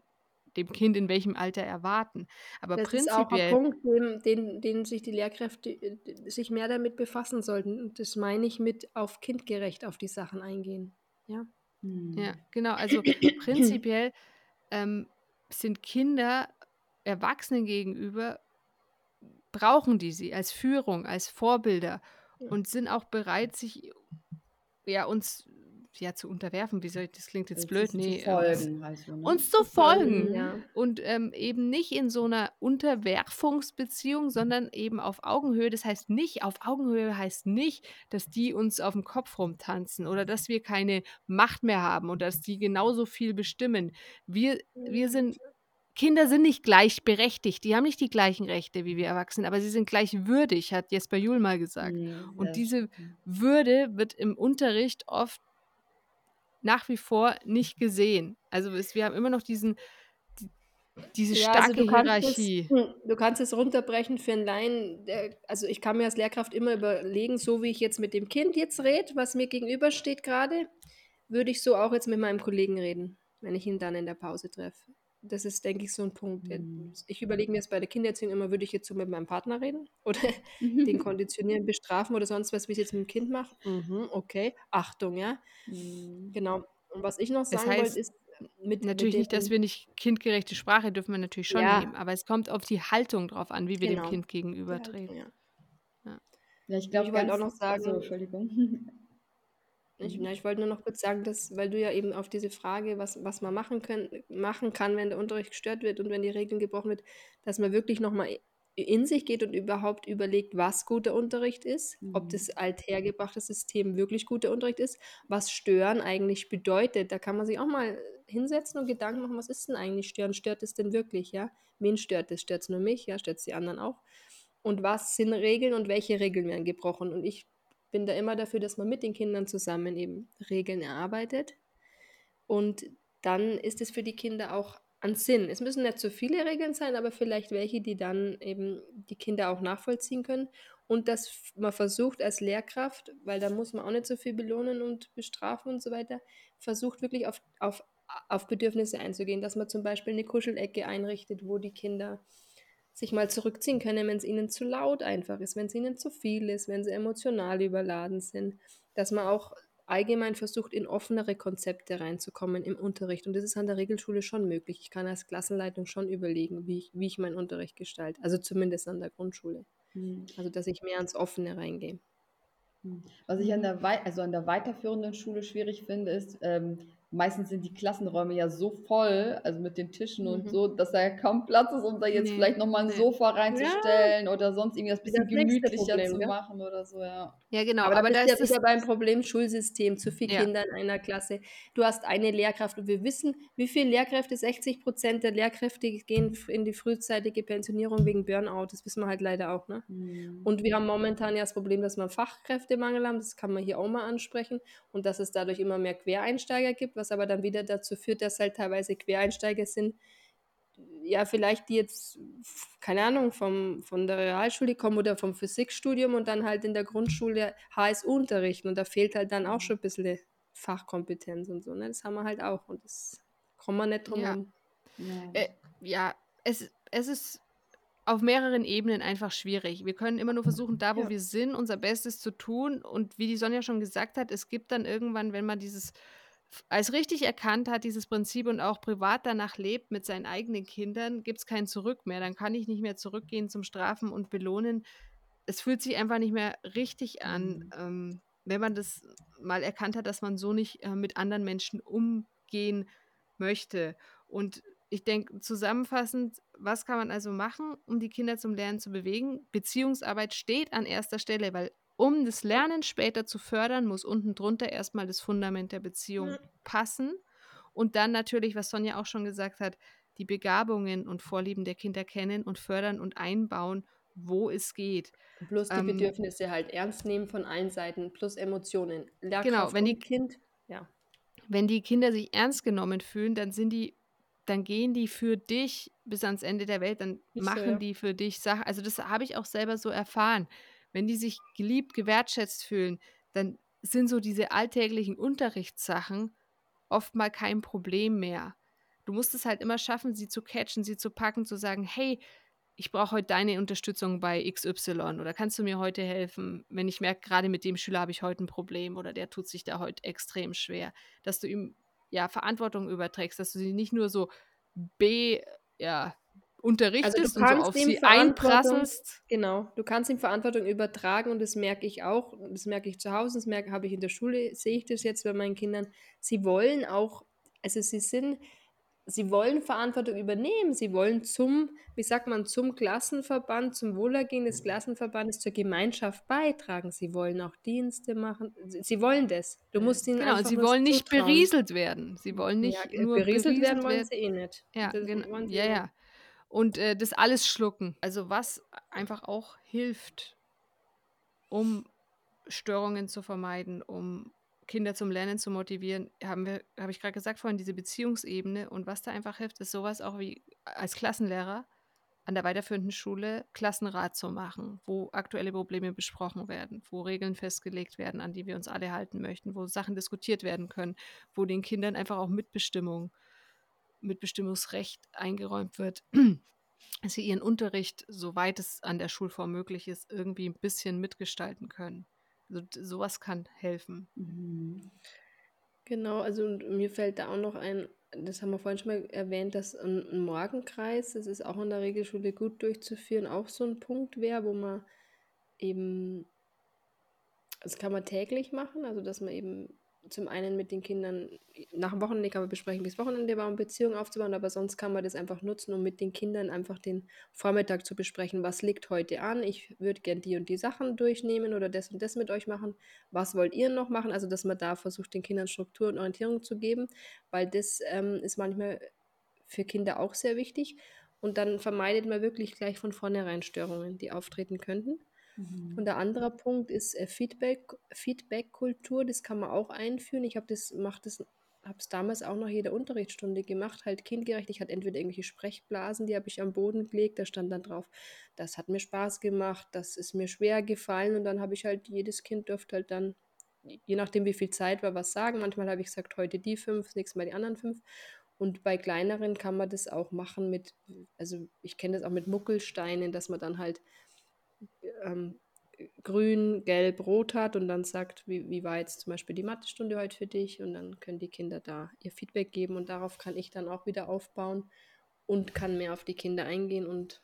dem Kind in welchem Alter erwarten? Aber Das ist auch ein prinzipiell Punkt, den, den, den sich die Lehrkräfte äh, sich mehr damit befassen sollten. Und das meine ich mit auf kindgerecht auf die Sachen eingehen. Ja. Mhm. Ja, genau. Also prinzipiell (clears throat) ähm, sind Kinder Erwachsenen gegenüber, brauchen die sie als Führung, als Vorbilder und sind auch bereit, sich ja uns ja zu unterwerfen. Wie soll ich, das klingt jetzt blöd, nee, zu uns, folgen, heißt so, ne? uns zu folgen, ja. und ähm, eben nicht in so einer Unterwerfungsbeziehung, sondern eben auf Augenhöhe. Das heißt nicht, auf Augenhöhe heißt nicht, dass die uns auf dem Kopf rumtanzen oder dass wir keine Macht mehr haben und dass die genauso viel bestimmen. Wir, wir sind, Kinder sind nicht gleichberechtigt, die haben nicht die gleichen Rechte wie wir Erwachsenen, aber sie sind gleichwürdig, hat Jesper Juhl mal gesagt. Mhm, Und ja, diese. Würde wird im Unterricht oft nach wie vor nicht gesehen. Also es, wir haben immer noch diesen, die, diese Ja, also starke du kannst, es, Hierarchie. hm, du kannst es runterbrechen für einen Laien. Der, also ich kann mir als Lehrkraft immer überlegen, so wie ich jetzt mit dem Kind jetzt rede, was mir gegenübersteht gerade, würde ich so auch jetzt mit meinem Kollegen reden, wenn ich ihn dann in der Pause treffe. Das ist, denke ich, so ein Punkt. Mhm. Ich überlege mir jetzt bei der Kindererziehung immer, würde ich jetzt so mit meinem Partner reden (laughs) oder den konditionieren, bestrafen oder sonst was, wie ich es jetzt mit dem Kind mache? Mhm, okay, Achtung, ja. Mhm. Genau. Und was ich noch Das sagen wollte, heißt, ist, mit, Natürlich mit nicht, dass dem, wir nicht kindgerechte Sprache dürfen wir natürlich schon Ja. nehmen, aber es kommt auf die Haltung drauf an, wie wir dem Genau. Kind die Haltung, gegenübertreten. ja. Ja, ich Ich glaube wollte auch noch sagen, also, Entschuldigung. (laughs) Ich, Mhm. ich wollte nur noch kurz sagen, dass, weil du ja eben auf diese Frage, was, was man machen, können, machen kann, wenn der Unterricht gestört wird und wenn die Regeln gebrochen wird, dass man wirklich nochmal in sich geht und überhaupt überlegt, was guter Unterricht ist, ob Mhm. das althergebrachte System wirklich guter Unterricht ist, was Stören eigentlich bedeutet. Da kann man sich auch mal hinsetzen und Gedanken machen, was ist denn eigentlich Stören? Stört es denn wirklich, ja? Wen stört es? Stört es nur mich, ja? Stört es die anderen auch? Und was sind Regeln und welche Regeln werden gebrochen? Und ich bin da immer dafür, dass man mit den Kindern zusammen eben Regeln erarbeitet. Und dann ist es für die Kinder auch an Sinn. Es müssen nicht so viele Regeln sein, aber vielleicht welche, die dann eben die Kinder auch nachvollziehen können. Und dass man versucht als Lehrkraft, weil da muss man auch nicht so viel belohnen und bestrafen und so weiter, versucht wirklich auf, auf, auf Bedürfnisse einzugehen, dass man zum Beispiel eine Kuschelecke einrichtet, wo die Kinder sich mal zurückziehen können, wenn es ihnen zu laut einfach ist, wenn es ihnen zu viel ist, wenn sie emotional überladen sind, dass man auch allgemein versucht, in offenere Konzepte reinzukommen im Unterricht. Und das ist an der Regelschule schon möglich. Ich kann als Klassenleitung schon überlegen, wie ich, wie ich meinen Unterricht gestalte. Also zumindest an der Grundschule. Mhm. Also dass ich mehr ans Offene reingehe. Mhm. Was ich an der, Wei also an der weiterführenden Schule schwierig finde, ist, ähm, meistens sind die Klassenräume ja so voll, also mit den Tischen und Mhm. so, dass da ja kaum Platz ist, um da jetzt Nee, vielleicht nochmal ein nee. Sofa reinzustellen oder sonst irgendwie das Das bisschen nächste gemütlicher Problem, zu gell? machen oder so, ja. Ja, genau, Aber, aber da ist ja das wieder beim Problem Schulsystem, zu viele Ja. Kinder in einer Klasse. Du hast eine Lehrkraft und wir wissen, wie viele Lehrkräfte, 60 Prozent der Lehrkräfte gehen in die frühzeitige Pensionierung wegen Burnout. Das wissen wir halt leider auch. Ne? Mhm. Und wir haben momentan ja das Problem, dass wir einen Fachkräftemangel haben. Das kann man hier auch mal ansprechen. Und dass es dadurch immer mehr Quereinsteiger gibt, was aber dann wieder dazu führt, dass halt teilweise Quereinsteiger sind, ja, vielleicht die jetzt, keine Ahnung, vom, von der Realschule kommen oder vom Physikstudium und dann halt in der Grundschule HSU unterrichten. Und da fehlt halt dann auch schon ein bisschen Fachkompetenz und so. Ne? Das haben wir halt auch. Und das kommen wir nicht drum Ja. herum. Ja. Äh, ja, es, es ist auf mehreren Ebenen einfach schwierig. Wir können immer nur versuchen, da wo Ja. wir sind, unser Bestes zu tun. Und wie die Sonja schon gesagt hat, es gibt dann irgendwann, wenn man dieses als richtig erkannt hat, dieses Prinzip und auch privat danach lebt mit seinen eigenen Kindern, gibt es kein Zurück mehr. Dann kann ich nicht mehr zurückgehen zum Strafen und Belohnen. Es fühlt sich einfach nicht mehr richtig an, Mhm. ähm, wenn man das mal erkannt hat, dass man so nicht äh, mit anderen Menschen umgehen möchte. Und ich denke, zusammenfassend, was kann man also machen, um die Kinder zum Lernen zu bewegen? Beziehungsarbeit steht an erster Stelle, weil um das Lernen später zu fördern, muss unten drunter erstmal das Fundament der Beziehung passen. Und dann natürlich, was Sonja auch schon gesagt hat, die Begabungen und Vorlieben der Kinder kennen und fördern und einbauen, wo es geht. Plus die Ähm, Bedürfnisse halt ernst nehmen von allen Seiten, plus Emotionen. Lehrkraft Genau, wenn die Kind, ja. wenn die Kinder sich ernst genommen fühlen, dann sind die, dann gehen die für dich bis ans Ende der Welt, dann so, machen ja. die für dich Sachen. Also das habe ich auch selber so erfahren. Wenn die sich geliebt, gewertschätzt fühlen, dann sind so diese alltäglichen Unterrichtssachen oft mal kein Problem mehr. Du musst es halt immer schaffen, sie zu catchen, sie zu packen, zu sagen, hey, ich brauche heute deine Unterstützung bei XY oder kannst du mir heute helfen, wenn ich merke, gerade mit dem Schüler habe ich heute ein Problem oder der tut sich da heute extrem schwer, dass du ihm ja Verantwortung überträgst, dass du sie nicht nur so B ja, unterrichtest Also du und so kannst auf sie einprasselst. genau, du kannst ihm Verantwortung übertragen und das merke ich auch, das merke ich zu Hause, das merke habe ich in der Schule, sehe ich das jetzt bei meinen Kindern. Sie wollen auch, also sie sind, sie wollen Verantwortung übernehmen, sie wollen zum, wie sagt man, zum Klassenverband, zum Wohlergehen des Klassenverbandes, zur Gemeinschaft beitragen. Sie wollen auch Dienste machen, sie, wollen das. Du musst ihnen Genau, einfach sie wollen nicht zutrauen. berieselt werden. Sie wollen nicht Ja, nur berieselt werden wollen sie eh nicht. Ja, Das genau. Ja, nur- ja. Und äh, das alles schlucken. Also was einfach auch hilft, um Störungen zu vermeiden, um Kinder zum Lernen zu motivieren, haben wir, habe ich gerade gesagt vorhin, diese Beziehungsebene. Und was da einfach hilft, ist sowas auch wie als Klassenlehrer an der weiterführenden Schule Klassenrat zu machen, wo aktuelle Probleme besprochen werden, wo Regeln festgelegt werden, an die wir uns alle halten möchten, wo Sachen diskutiert werden können, wo den Kindern einfach auch Mitbestimmung, Mitbestimmungsrecht eingeräumt wird, dass (clears throat) sie ihren Unterricht, soweit es an der Schulform möglich ist, irgendwie ein bisschen mitgestalten können. Also sowas kann helfen. Mhm. Genau, also mir fällt da auch noch ein, das haben wir vorhin schon mal erwähnt, dass ein Morgenkreis, das ist auch in der Regelschule gut durchzuführen, auch so ein Punkt wäre, wo man eben, das kann man täglich machen, also dass man eben zum einen mit den Kindern, nach dem Wochenende kann man besprechen, wie das Wochenende war, um Beziehungen aufzubauen, aber sonst kann man das einfach nutzen, um mit den Kindern einfach den Vormittag zu besprechen, was liegt heute an, ich würde gern die und die Sachen durchnehmen oder das und das mit euch machen, was wollt ihr noch machen, also dass man da versucht, den Kindern Struktur und Orientierung zu geben, weil das ähm, ist manchmal für Kinder auch sehr wichtig. Und dann vermeidet man wirklich gleich von vornherein Störungen, die auftreten könnten. Mhm. Und der andere Punkt ist äh, Feedback, Feedback-Kultur, das kann man auch einführen. Ich habe das, das, es damals auch noch jede Unterrichtsstunde gemacht, halt kindgerecht. Ich hatte entweder irgendwelche Sprechblasen, die habe ich am Boden gelegt, da stand dann drauf, das hat mir Spaß gemacht, das ist mir schwer gefallen und dann habe ich halt, jedes Kind dürfte halt dann, je nachdem wie viel Zeit war, was sagen. Manchmal habe ich gesagt, heute die fünf, das nächste Mal die anderen fünf. Und bei kleineren kann man das auch machen mit, also ich kenne das auch mit Muckelsteinen, dass man dann halt ähm, grün, gelb, rot hat und dann sagt, wie, wie war jetzt zum Beispiel die Mathestunde heute für dich und dann können die Kinder da ihr Feedback geben und darauf kann ich dann auch wieder aufbauen und kann mehr auf die Kinder eingehen und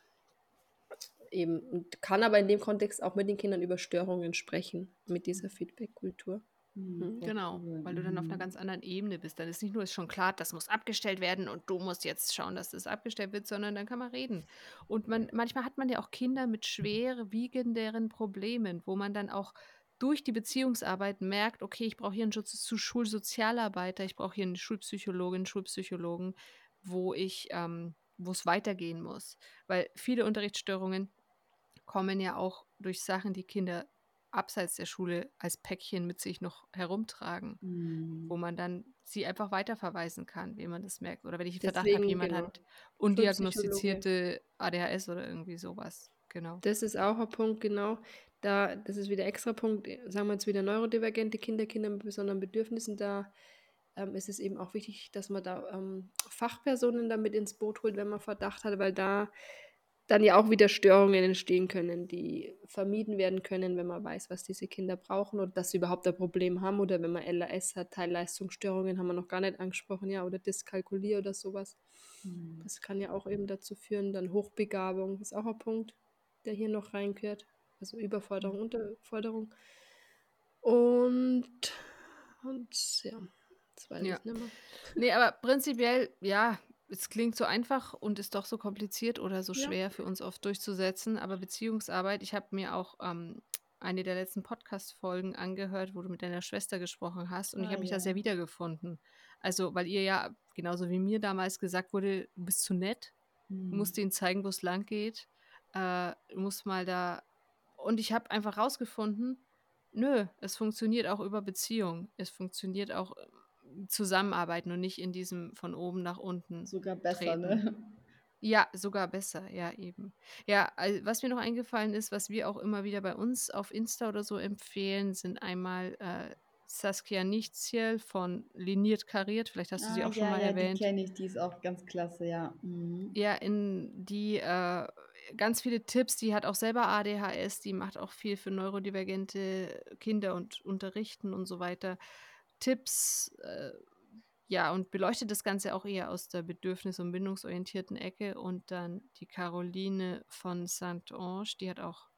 eben und kann aber in dem Kontext auch mit den Kindern über Störungen sprechen mit dieser Feedback-Kultur. Mhm. mhm. Genau, weil du dann auf einer mhm. ganz anderen Ebene bist. Dann ist nicht nur ist schon klar, das muss abgestellt werden und du musst jetzt schauen, dass das abgestellt wird, sondern dann kann man reden. Und man, manchmal hat man ja auch Kinder mit schwerwiegenderen Problemen, wo man dann auch durch die Beziehungsarbeit merkt, okay, ich brauche hier einen Schutz zu Schulsozialarbeiter, ich brauche hier eine Schulpsychologin, Schulpsychologen, wo ich, ähm, wo es weitergehen muss. Weil viele Unterrichtsstörungen kommen ja auch durch Sachen, die Kinder abseits der Schule als Päckchen mit sich noch herumtragen, mhm. wo man dann sie einfach weiterverweisen kann, wie man das merkt. Oder wenn ich den Verdacht habe, jemand genau. hat undiagnostizierte ADHS oder irgendwie sowas. Genau. Das ist auch ein Punkt, genau. Da, das ist wieder extra Punkt, sagen wir jetzt wieder neurodivergente Kinder, Kinder mit besonderen Bedürfnissen, da ähm, ist es eben auch wichtig, dass man da ähm, Fachpersonen damit ins Boot holt, wenn man Verdacht hat, weil da dann ja auch wieder Störungen entstehen können, die vermieden werden können, wenn man weiß, was diese Kinder brauchen oder dass sie überhaupt ein Problem haben oder wenn man LAS hat, Teilleistungsstörungen haben wir noch gar nicht angesprochen, ja, oder Dyskalkulie oder sowas. Mhm. Das kann ja auch eben dazu führen, dann Hochbegabung ist auch ein Punkt, der hier noch reingehört, also Überforderung, mhm. Unterforderung. Und, und ja, das weiß ja. ich nicht mehr. Nee, aber prinzipiell, ja, es klingt so einfach und ist doch so kompliziert oder so schwer ja. für uns oft durchzusetzen. Aber Beziehungsarbeit, ich habe mir auch ähm, eine der letzten Podcast-Folgen angehört, wo du mit deiner Schwester gesprochen hast und ah, ich habe mich ja. da sehr wiedergefunden. Also, weil ihr ja, genauso wie mir damals gesagt wurde, du bist zu nett, mhm. musst ihnen zeigen, wo es lang geht, äh, musst mal da. Und ich habe einfach rausgefunden, nö, es funktioniert auch über Beziehung. Es funktioniert auch zusammenarbeiten und nicht in diesem von oben nach unten. Sogar besser, treten. ne? Ja, sogar besser, ja, eben. Ja, also was mir noch eingefallen ist, was wir auch immer wieder bei uns auf Insta oder so empfehlen, sind einmal äh, Saskia Nichtziel von Liniert Kariert. Vielleicht hast du ah, sie auch ja, schon mal ja, erwähnt. Die kenne ich, die ist auch ganz klasse, ja. Mhm. Ja, in die äh, ganz viele Tipps. Die hat auch selber ADHS, die macht auch viel für neurodivergente Kinder und Unterrichten und so weiter. Tipps, äh, ja, und beleuchtet das Ganze auch eher aus der bedürfnis- und bindungsorientierten Ecke. Und dann die Caroline von Saint-Ange, die hat auch,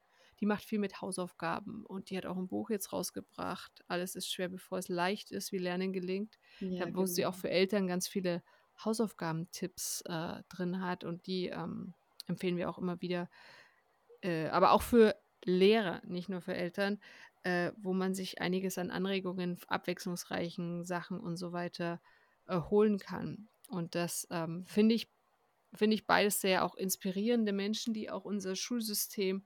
die macht viel mit Hausaufgaben und die hat auch ein Buch jetzt rausgebracht. Alles ist schwer, bevor es leicht ist, wie Lernen gelingt. Ja, da, wo genau. sie auch für Eltern ganz viele Hausaufgabentipps äh, drin hat und die ähm, empfehlen wir auch immer wieder. Äh, aber auch für Lehrer, nicht nur für Eltern, äh, wo man sich einiges an Anregungen, abwechslungsreichen Sachen und so weiter äh, holen kann. Und das ähm, finde ich, finde ich beides sehr auch inspirierende Menschen, die auch unser Schulsystem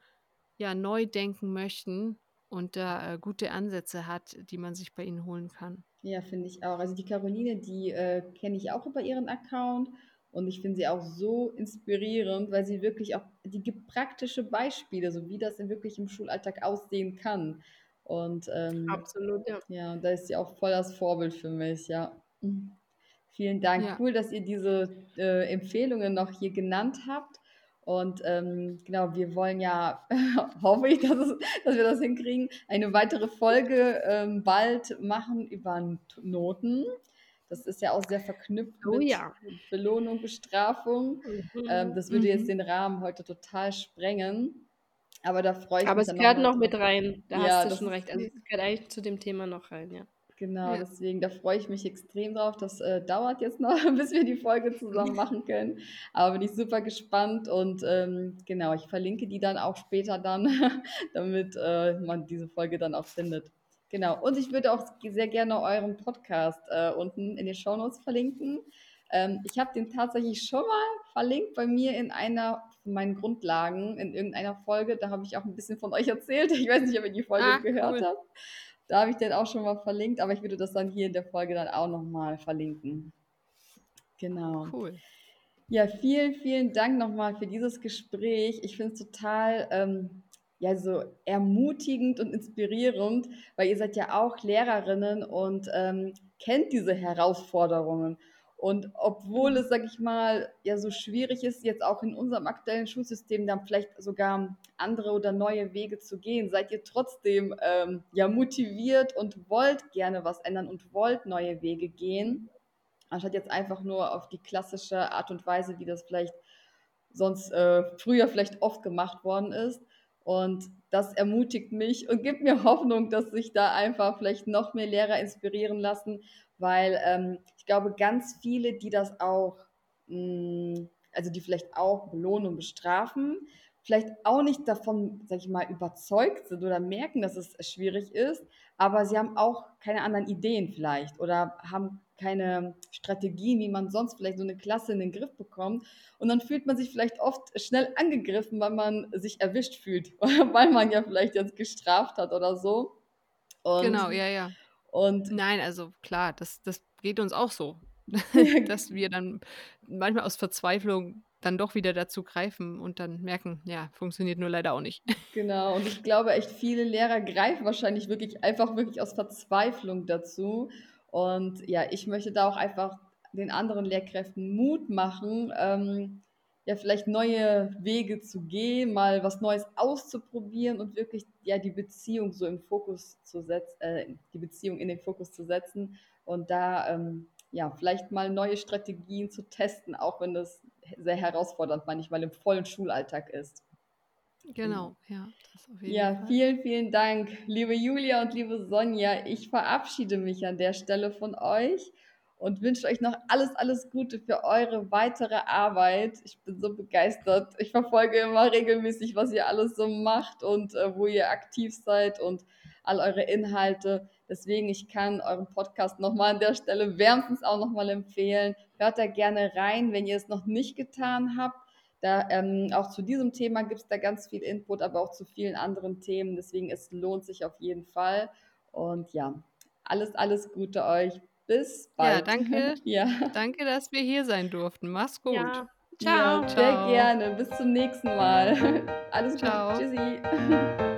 ja neu denken möchten und da äh, gute Ansätze hat, die man sich bei ihnen holen kann. Ja, finde ich auch. Also die Caroline, die äh, kenne ich auch über ihren Account und ich finde sie auch so inspirierend, weil sie wirklich auch, die gibt praktische Beispiele, so wie das wirklich im Schulalltag aussehen kann. Und ähm, absolut, ja. Ja, und da ist sie auch voll das Vorbild für mich, ja. Mhm. Vielen Dank. Ja. Cool, dass ihr diese äh, Empfehlungen noch hier genannt habt. Und ähm, genau, wir wollen ja, (laughs) hoffe ich, dass, es, dass, wir das hinkriegen, eine weitere Folge ähm, bald machen über Noten. Das ist ja auch sehr verknüpft oh, mit ja. Belohnung, Bestrafung. Mhm. Ähm, das würde mhm. jetzt den Rahmen heute total sprengen. Aber da freue ich Aber mich. Aber es gehört noch, noch mit rein. Da ja, hast du schon recht. Also es gehört eigentlich zu dem Thema noch rein, ja. Genau, Ja. deswegen, da freue ich mich extrem drauf. Das äh, dauert jetzt noch, (laughs) bis wir die Folge zusammen (laughs) machen können. Aber bin ich super gespannt und ähm, genau, ich verlinke die dann auch später dann, (laughs) damit äh, man diese Folge dann auch findet. Genau, und ich würde auch sehr gerne euren Podcast äh, unten in den Shownotes verlinken. Ähm, ich habe den tatsächlich schon mal verlinkt bei mir in einer von meinen Grundlagen, in irgendeiner Folge. Da habe ich auch ein bisschen von euch erzählt. Ich weiß nicht, ob ihr die Folge Ah, gehört cool. habt. Da habe ich den auch schon mal verlinkt, aber ich würde das dann hier in der Folge dann auch nochmal verlinken. Genau. Cool. Ja, vielen, vielen Dank nochmal für dieses Gespräch. Ich finde es total ähm, ja, so ermutigend und inspirierend, weil ihr seid ja auch Lehrerinnen und ähm, kennt diese Herausforderungen. Und obwohl es, sag ich mal, ja so schwierig ist, jetzt auch in unserem aktuellen Schulsystem dann vielleicht sogar andere oder neue Wege zu gehen, seid ihr trotzdem ähm, ja motiviert und wollt gerne was ändern und wollt neue Wege gehen anstatt jetzt einfach nur auf die klassische Art und Weise, wie das vielleicht sonst äh, früher vielleicht oft gemacht worden ist. Und das ermutigt mich und gibt mir Hoffnung, dass sich da einfach vielleicht noch mehr Lehrer inspirieren lassen, weil ähm, ich glaube, ganz viele, die das auch, mh, also die vielleicht auch belohnen und bestrafen, vielleicht auch nicht davon, sag ich mal, überzeugt sind oder merken, dass es schwierig ist, aber sie haben auch keine anderen Ideen vielleicht oder haben keine Strategien, wie man sonst vielleicht so eine Klasse in den Griff bekommt. Und dann fühlt man sich vielleicht oft schnell angegriffen, weil man sich erwischt fühlt, (laughs) weil man ja vielleicht jetzt gestraft hat oder so. Und, Genau, ja, ja. und Nein, also klar, das, das geht uns auch so. (laughs) (laughs) dass wir dann manchmal aus Verzweiflung dann doch wieder dazu greifen und dann merken, ja, funktioniert nur leider auch nicht. Genau, und ich glaube echt, viele Lehrer greifen wahrscheinlich wirklich einfach wirklich aus Verzweiflung dazu. Und ja, ich möchte da auch einfach den anderen Lehrkräften Mut machen, ähm, ja, vielleicht neue Wege zu gehen, mal was Neues auszuprobieren und wirklich ja die Beziehung so im Fokus zu setzen, äh, die Beziehung in den Fokus zu setzen und da ähm, ja vielleicht mal neue Strategien zu testen, auch wenn das sehr herausfordernd manchmal im vollen Schulalltag ist. Genau, ja, Ja, Fall. vielen, vielen Dank, liebe Julia und liebe Sonja. Ich verabschiede mich an der Stelle von euch und wünsche euch noch alles, alles Gute für eure weitere Arbeit. Ich bin so begeistert. Ich verfolge immer regelmäßig, was ihr alles so macht und äh, wo ihr aktiv seid und all eure Inhalte. Deswegen, ich kann euren Podcast nochmal an der Stelle wärmstens auch nochmal empfehlen. Hört da gerne rein, wenn ihr es noch nicht getan habt. Da, ähm, auch zu diesem Thema gibt es da ganz viel Input, aber auch zu vielen anderen Themen. Deswegen, es lohnt sich auf jeden Fall. Und ja, alles, alles Gute euch. Bis Ja, bald. danke. (laughs) Ja, Danke, dass wir hier sein durften. Mach's gut. Ja. ja Ciao. sehr Ciao. gerne. Bis zum nächsten Mal. (laughs) Alles Gute. Ciao. Tschüssi. Ciao.